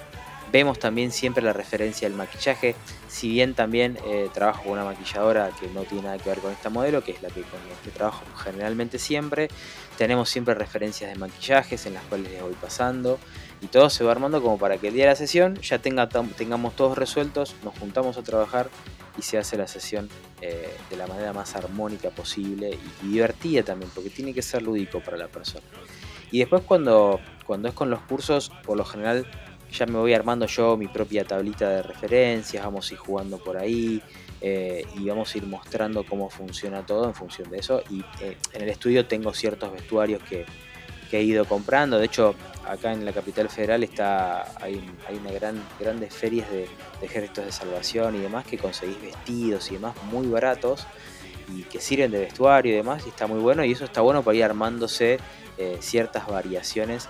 Vemos también siempre la referencia al maquillaje, si bien también eh, trabajo con una maquilladora que no tiene nada que ver con esta modelo, que es la que con la que trabajo generalmente siempre, tenemos siempre referencias de maquillajes en las cuales les voy pasando y todo se va armando como para que el día de la sesión ya tenga, tengamos todos resueltos, nos juntamos a trabajar y se hace la sesión eh, de la manera más armónica posible y, divertida también, porque tiene que ser lúdico para la persona. Y después cuando, cuando es con los cursos, por lo general ya me voy armando yo mi propia tablita de referencias, vamos a ir jugando por ahí eh, y vamos a ir mostrando cómo funciona todo en función de eso. Y eh, en el estudio tengo ciertos vestuarios que, he ido comprando. De hecho, acá en la capital federal está hay, hay una gran grandes ferias de, de ejércitos de salvación y demás que conseguís vestidos y demás muy baratos y que sirven de vestuario y demás y está muy bueno y eso está bueno para ir armándose eh, ciertas variaciones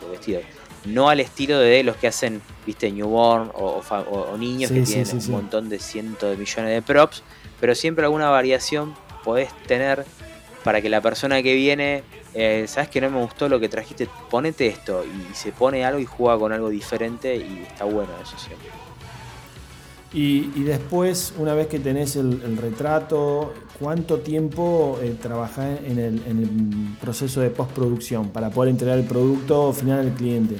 de vestidos no al estilo de los que hacen, viste, newborn o, niños que tienen un montón de cientos de millones de props, pero siempre alguna variación podés tener para que la persona que viene, eh, sabes que no me gustó lo que trajiste, ponete esto y se pone algo y juega con algo diferente y está bueno eso siempre. Y, después, una vez que tenés el, retrato, ¿cuánto tiempo eh, trabajás en el, en el, proceso de postproducción para poder entregar el producto final al cliente?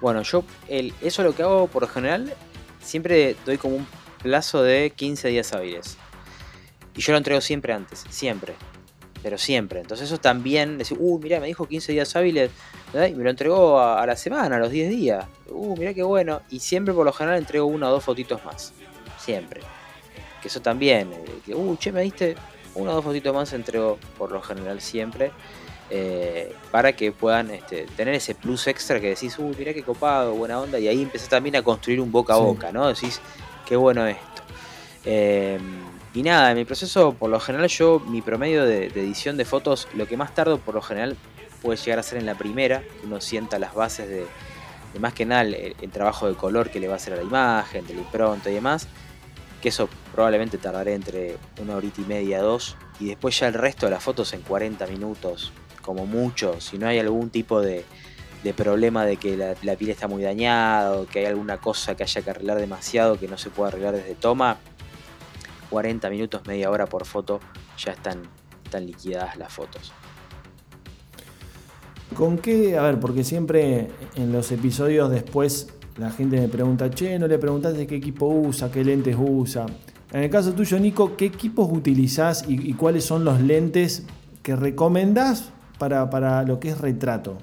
Bueno, yo el, eso lo que hago por lo general, siempre doy como un plazo de 15 días hábiles. Y yo lo entrego siempre antes, siempre. Pero siempre. Entonces eso también, decir, uh, mirá, me dijo 15 días hábiles, y me lo entregó a, la semana, a los 10 días. Uh, mirá qué bueno. Y siempre por lo general entrego una o dos fotitos más. Siempre. Que eso también, eh, que, uh, che, me diste una o dos fotitos más, entrego por lo general siempre. Eh, para que puedan este, tener ese plus extra que decís, uy, mirá qué copado, buena onda, y ahí empezás también a construir un boca a boca, ¿no? Decís, qué bueno esto. Em, y nada, en mi proceso, por lo general, yo, mi promedio de, edición de fotos, lo que más tardo, por lo general, puede llegar a ser en la primera, uno sienta las bases de, más que nada el, trabajo de color que le va a hacer a la imagen, de la impronta y demás, que eso probablemente tardaré entre una horita y media, dos, y después ya el resto de las fotos en 40 minutos, como mucho, si no hay algún tipo de, problema de que la, piel está muy dañada o que hay alguna cosa que haya que arreglar demasiado que no se puede arreglar desde toma, 40 minutos, media hora por foto, ya están, están liquidadas las fotos. ¿Con qué? A ver, porque siempre en los episodios después la gente me pregunta, che, no le preguntaste qué equipo usa, qué lentes usa. En el caso tuyo, Nico, ¿qué equipos utilizás y, cuáles son los lentes que recomendás para, lo que es retrato?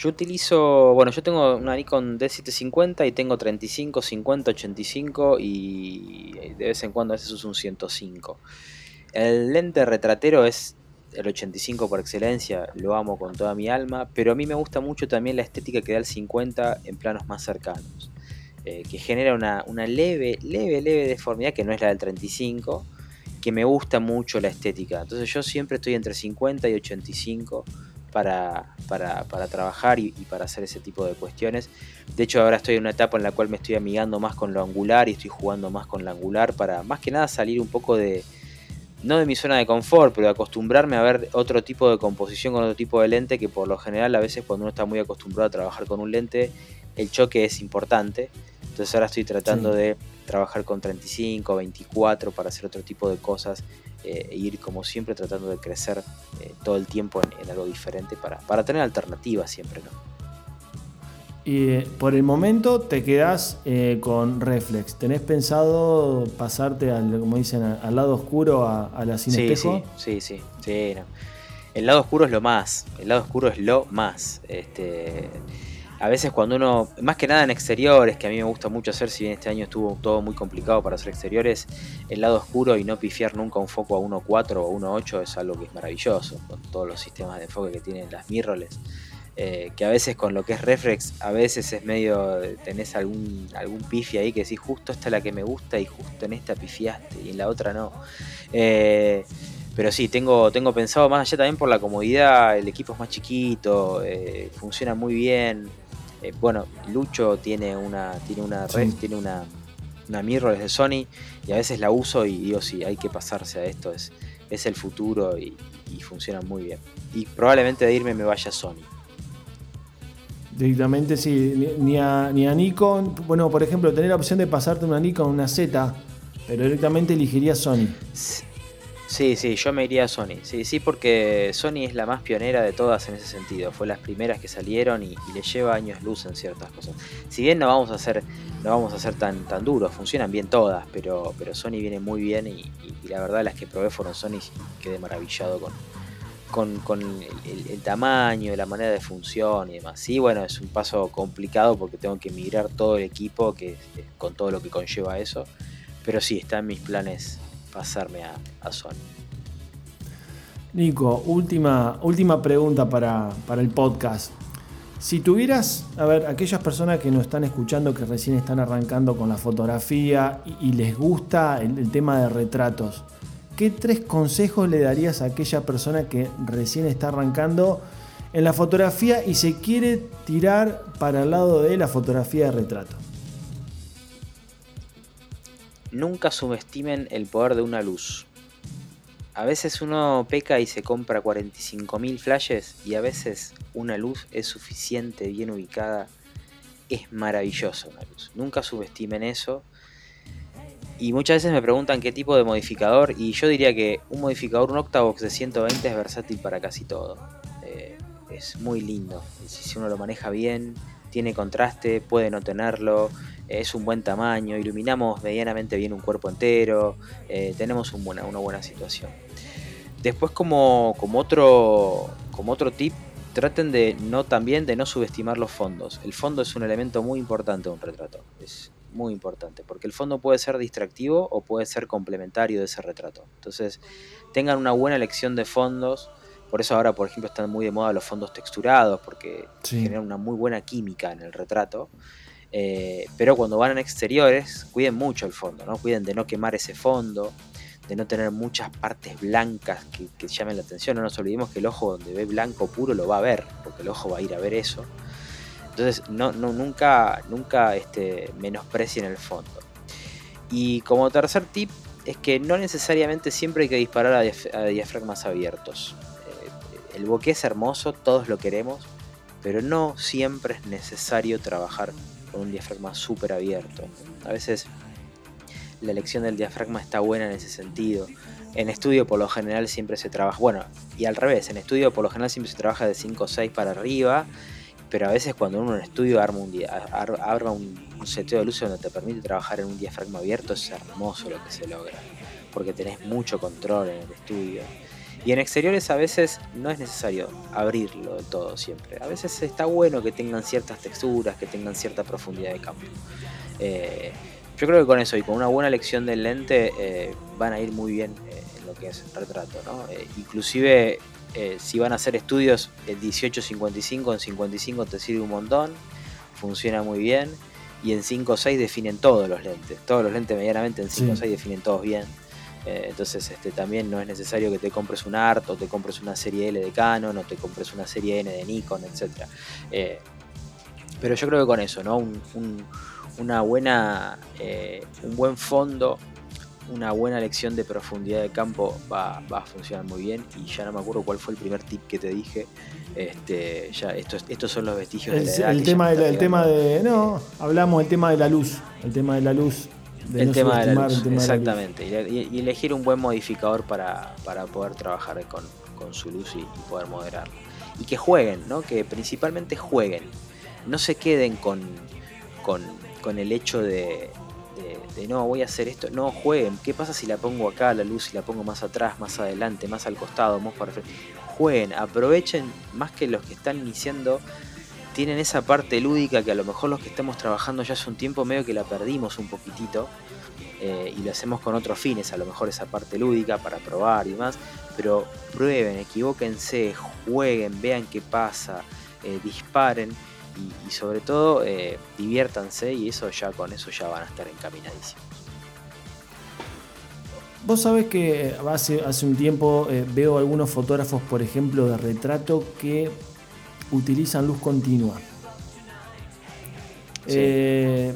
Yo utilizo, bueno, yo tengo una Nikon D750 y tengo 35, 50, 85 y de vez en cuando a veces uso un 105. El lente retratero es el 85 por excelencia, lo amo con toda mi alma, pero a mí me gusta mucho también la estética que da el 50 en planos más cercanos, eh, que genera una, una, leve, leve, leve deformidad que no es la del 35, que me gusta mucho la estética. Entonces yo siempre estoy entre 50 y 85 para, para, para trabajar y, para hacer ese tipo de cuestiones. De hecho ahora estoy en una etapa en la cual me estoy amigando más con lo angular y estoy jugando más con lo angular para más que nada salir un poco de, no de mi zona de confort, pero acostumbrarme a ver otro tipo de composición con otro tipo de lente que por lo general a veces cuando uno está muy acostumbrado a trabajar con un lente, el choque es importante. Entonces ahora estoy tratando de trabajar con 35, 24 para hacer otro tipo de cosas eh, e ir como siempre tratando de crecer eh, todo el tiempo en, algo diferente para, para, tener alternativas siempre, ¿no? Y eh, por el momento te quedas con Reflex. ¿Tenés pensado pasarte al, como dicen, al lado oscuro, a, la sin sí, Sí, sí, sí, sí El lado oscuro es lo más. El lado oscuro es lo más. Este, a veces cuando uno, más que nada en exteriores, que a mí me gusta mucho hacer, si bien este año estuvo todo muy complicado para hacer exteriores, el lado oscuro y no pifiar nunca un foco a 1.4 o 1.8 es algo que es maravilloso, con todos los sistemas de enfoque que tienen las mirrorless. Eh, que a veces con lo que es reflex, a veces es medio, tenés algún, algún pifi ahí que decís, justo esta es la que me gusta y justo en esta pifiaste y en la otra no. Eh, pero sí, tengo, tengo pensado más allá también por la comodidad, el equipo es más chiquito, eh, funciona muy bien, eh, bueno, Lucho tiene una, tiene una red, tiene una, una mirror de Sony y a veces la uso y digo, sí, hay que pasarse a esto, es, es el futuro y, funciona muy bien. Y probablemente de irme me vaya a Sony. Directamente sí, ni, a, ni a Nikon, bueno, por ejemplo, tener la opción de pasarte una Nikon, una Z, pero directamente elegiría Sony. Sí, sí, yo me iría a Sony. Sí, sí, porque Sony es la más pionera de todas en ese sentido. Fue las primeras que salieron y, le lleva años luz en ciertas cosas. Si bien no vamos a ser, no vamos a ser tan, tan duros, funcionan bien todas, pero, pero Sony viene muy bien y, la verdad las que probé fueron Sony y quedé maravillado con, con, el, tamaño, la manera de función y demás. Sí, bueno, es un paso complicado porque tengo que migrar todo el equipo que, con todo lo que conlleva eso. Pero sí, está en mis planes pasarme a, a. Nico, última, última pregunta para, el podcast. Si tuvieras, a ver, aquellas personas que nos están escuchando, que recién están arrancando con la fotografía y, les gusta el, tema de retratos, ¿qué tres consejos le darías a aquella persona que recién está arrancando en la fotografía y se quiere tirar para el lado de la fotografía de retrato? Nunca subestimen el poder de una luz. A veces uno peca y se compra 45.000 flashes y a veces una luz es suficiente, bien ubicada. Es maravillosa una luz. Nunca subestimen eso. Y muchas veces me preguntan qué tipo de modificador y yo diría que un modificador, un Octavox de 120 es versátil para casi todo. Eh, es muy lindo. Si uno lo maneja bien, tiene contraste, puede no tenerlo, es un buen tamaño, iluminamos medianamente bien un cuerpo entero, eh, tenemos una buena situación. Después como, como, otro, como otro tip, traten de no también de no subestimar los fondos. El fondo es un elemento muy importante de un retrato. Es muy importante, porque el fondo puede ser distractivo o puede ser complementario de ese retrato. Entonces, tengan una buena elección de fondos. Por eso ahora, por ejemplo, están muy de moda los fondos texturados, porque generan una muy buena química en el retrato. Eh, pero cuando van en exteriores, cuiden mucho el fondo, ¿no? Cuiden de no quemar ese fondo de no tener muchas partes blancas que, llamen la atención. No nos olvidemos que el ojo donde ve blanco puro lo va a ver, porque el ojo va a ir a ver eso. Entonces, nunca, nunca este, menosprecien el fondo. Y como tercer tip, es que no necesariamente siempre hay que disparar a, diafragmas abiertos. Eh, el bokeh es hermoso, todos lo queremos, pero no siempre es necesario trabajar con un diafragma súper abierto. A veces la elección del diafragma está buena en ese sentido. En estudio por lo general siempre se trabaja, bueno, y al revés, en estudio por lo general siempre se trabaja de 5 o 6 para arriba, pero a veces cuando uno en estudio arma un, arma un, seteo de luces donde te permite trabajar en un diafragma abierto, es hermoso lo que se logra, porque tenés mucho control en el estudio. Y en exteriores a veces no es necesario abrirlo de todo siempre. A veces está bueno que tengan ciertas texturas, que tengan cierta profundidad de campo. Eh, yo creo que con eso y con una buena elección del lente eh, van a ir muy bien eh, en lo que es el retrato. ¿no? Inclusive si van a hacer estudios en 18-55, en 55 te sirve un montón, funciona muy bien. Y en 5 o 6 definen todos los lentes. Todos los lentes medianamente en 5 o 6 definen todos bien. Entonces este, también no es necesario que te compres un ART o te compres una serie L de Canon o te compres una serie N de Nikon, etc. pero yo creo que con eso, ¿no? un una buena, eh, un buen fondo, una buena lección de profundidad de campo va, a funcionar muy bien. Y ya no me acuerdo cuál fue el primer tip que te dije. Este, ya estos, estos son los vestigios el, de el tema, de, el tema de. No, hablamos del tema de la luz. El tema de la luz. El, tema de la luz, exactamente. Y, elegir un buen modificador para, poder trabajar con, su luz y, poder moderarlo. Y que jueguen, ¿no? Que principalmente jueguen. No se queden con, con con el hecho de, no, voy a hacer esto. No, jueguen. ¿Qué pasa si la pongo acá la luz, y la pongo más atrás, más adelante, más al costado, más para frente? Jueguen, aprovechen más que los que están iniciando. Tienen esa parte lúdica que a lo mejor los que estamos trabajando ya hace un tiempo medio que la perdimos un poquitito. Eh, y lo hacemos con otros fines, a lo mejor esa parte lúdica para probar y más. Pero prueben, equivóquense, jueguen, vean qué pasa, eh, disparen y, sobre todo eh, diviértanse y eso ya con eso ya van a estar encaminadísimos. Vos sabés que hace, hace un tiempo veo algunos fotógrafos, por ejemplo, de retrato que utilizan luz continua. Eh,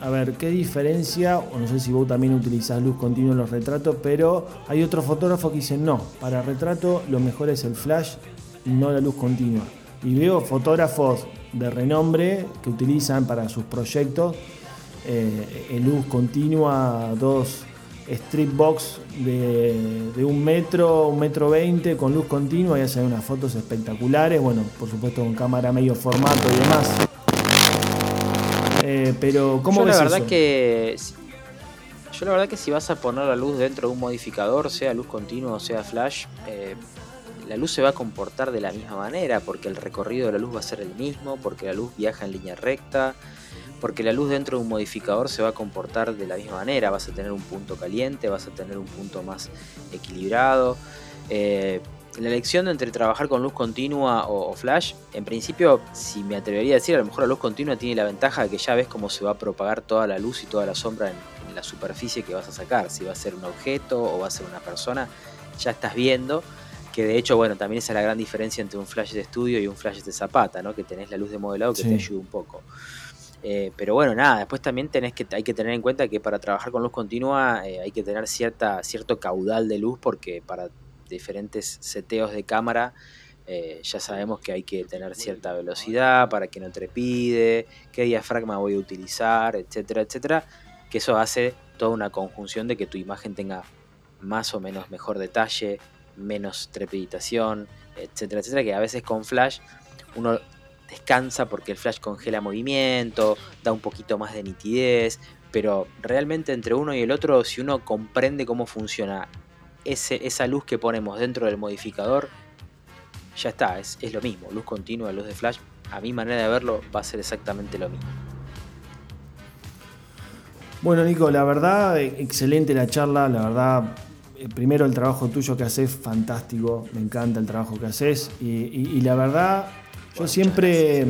a ver, ¿qué diferencia? O no sé si vos también utilizás luz continua en los retratos, pero hay otros fotógrafos que dicen no, para retrato lo mejor es el flash y no la luz continua y veo fotógrafos de renombre que utilizan para sus proyectos eh, en luz continua dos strip box de, un metro, un metro veinte con luz continua y hacen unas fotos espectaculares, bueno, por supuesto con cámara medio formato y demás. Eh, pero ¿cómo yo ves la verdad que yo la verdad que si vas a poner la luz dentro de un modificador, sea luz continua o sea flash, eh, la luz se va a comportar de la misma manera, porque el recorrido de la luz va a ser el mismo, porque la luz viaja en línea recta, porque la luz dentro de un modificador se va a comportar de la misma manera, vas a tener un punto caliente, vas a tener un punto más equilibrado. Eh, la elección entre trabajar con luz continua o, flash, en principio, si me atrevería a decir, a lo mejor la luz continua tiene la ventaja de que ya ves cómo se va a propagar toda la luz y toda la sombra en, la superficie que vas a sacar, si va a ser un objeto o va a ser una persona, ya estás viendo que de hecho, bueno, también esa es la gran diferencia entre un flash de estudio y un flash de zapata, ¿no? Que tenés la luz de modelado que te ayuda un poco. Eh, pero bueno, nada, después también tenés que, hay que tener en cuenta que para trabajar con luz continua eh, hay que tener cierta, cierto caudal de luz porque para diferentes seteos de cámara eh, ya sabemos que hay que tener cierta velocidad para que no trepide, qué diafragma voy a utilizar, etcétera, etcétera, que eso hace toda una conjunción de que tu imagen tenga más o menos mejor detalle, menos trepiditación, etcétera, etcétera, que a veces con flash uno descansa porque el flash congela movimiento, da un poquito más de nitidez, pero realmente entre uno y el otro, si uno comprende cómo funciona ese, esa luz que ponemos dentro del modificador, ya está, es, es lo mismo, luz continua, luz de flash, a mi manera de verlo va a ser exactamente lo mismo. Bueno, Nico, la verdad, excelente la charla. La verdad, eh, primero el trabajo tuyo que haces, fantástico. Me encanta el trabajo que haces. Y, la verdad, yo siempre,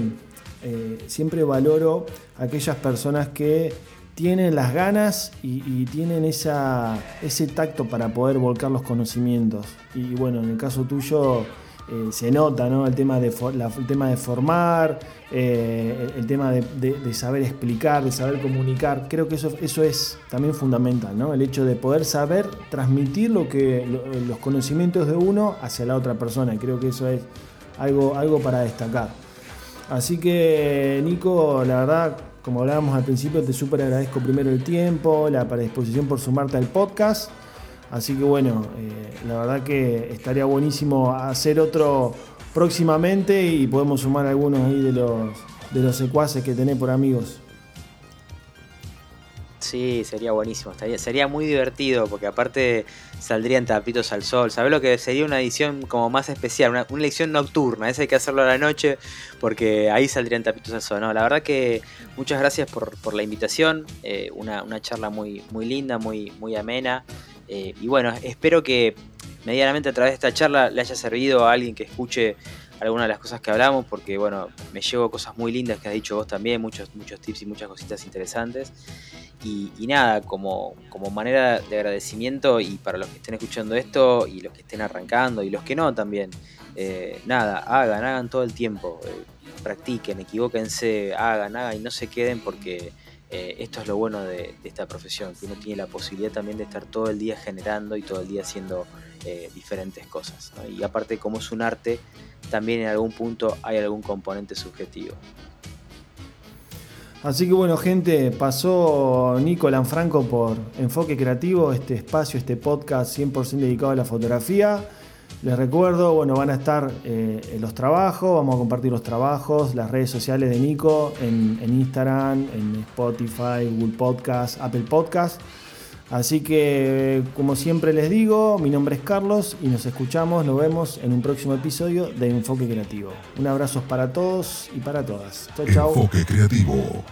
eh, siempre valoro a aquellas personas que tienen las ganas y, tienen esa, ese tacto para poder volcar los conocimientos. Y bueno, en el caso tuyo eh, se nota ¿no? el, tema de el tema de formar, eh, el, tema de, saber explicar, de saber comunicar. Creo que eso, eso es también fundamental, ¿no? el hecho de poder saber transmitir lo que, los conocimientos de uno hacia la otra persona. Creo que eso es algo, algo para destacar. Así que, Nico, la verdad, como hablábamos al principio, te súper agradezco primero el tiempo, la predisposición por sumarte al podcast. Así que bueno, eh, la verdad que estaría buenísimo hacer otro próximamente y podemos sumar algunos ahí de los, de los secuaces que tenés por amigos. Sí, sería buenísimo, sería muy divertido porque aparte saldrían tapitos al sol. ¿Sabes lo que sería una edición como más especial? Una, una lección nocturna, esa hay que hacerlo a la noche porque ahí saldrían tapitos al sol. No, la verdad que muchas gracias por, la invitación, eh, una, charla muy, muy linda, muy, muy amena. Eh, y bueno, espero que medianamente a través de esta charla le haya servido a alguien que escuche algunas de las cosas que hablamos, porque bueno, me llevo cosas muy lindas que has dicho vos también, muchos, muchos tips y muchas cositas interesantes. Y, nada, como, como manera de agradecimiento y para los que estén escuchando esto y los que estén arrancando y los que no también, eh, nada, hagan, hagan todo el tiempo, eh, practiquen, equivóquense, hagan, hagan y no se queden porque eh, esto es lo bueno de, esta profesión, que uno tiene la posibilidad también de estar todo el día generando y todo el día haciendo diferentes cosas. Y aparte como es un arte, también en algún punto hay algún componente subjetivo. Así que bueno, gente, pasó Nico Lanfranco por Enfoque Creativo, este espacio, este podcast 100% dedicado a la fotografía. Les recuerdo, bueno, van a estar eh, los trabajos, vamos a compartir los trabajos, las redes sociales de Nico en, en Instagram, en Spotify, Google Podcast, Apple Podcast. Así que, como siempre les digo, mi nombre es Carlos y nos escuchamos, nos vemos en un próximo episodio de Enfoque Creativo. Un abrazo para todos y para todas. Chao, chao. Enfoque Creativo.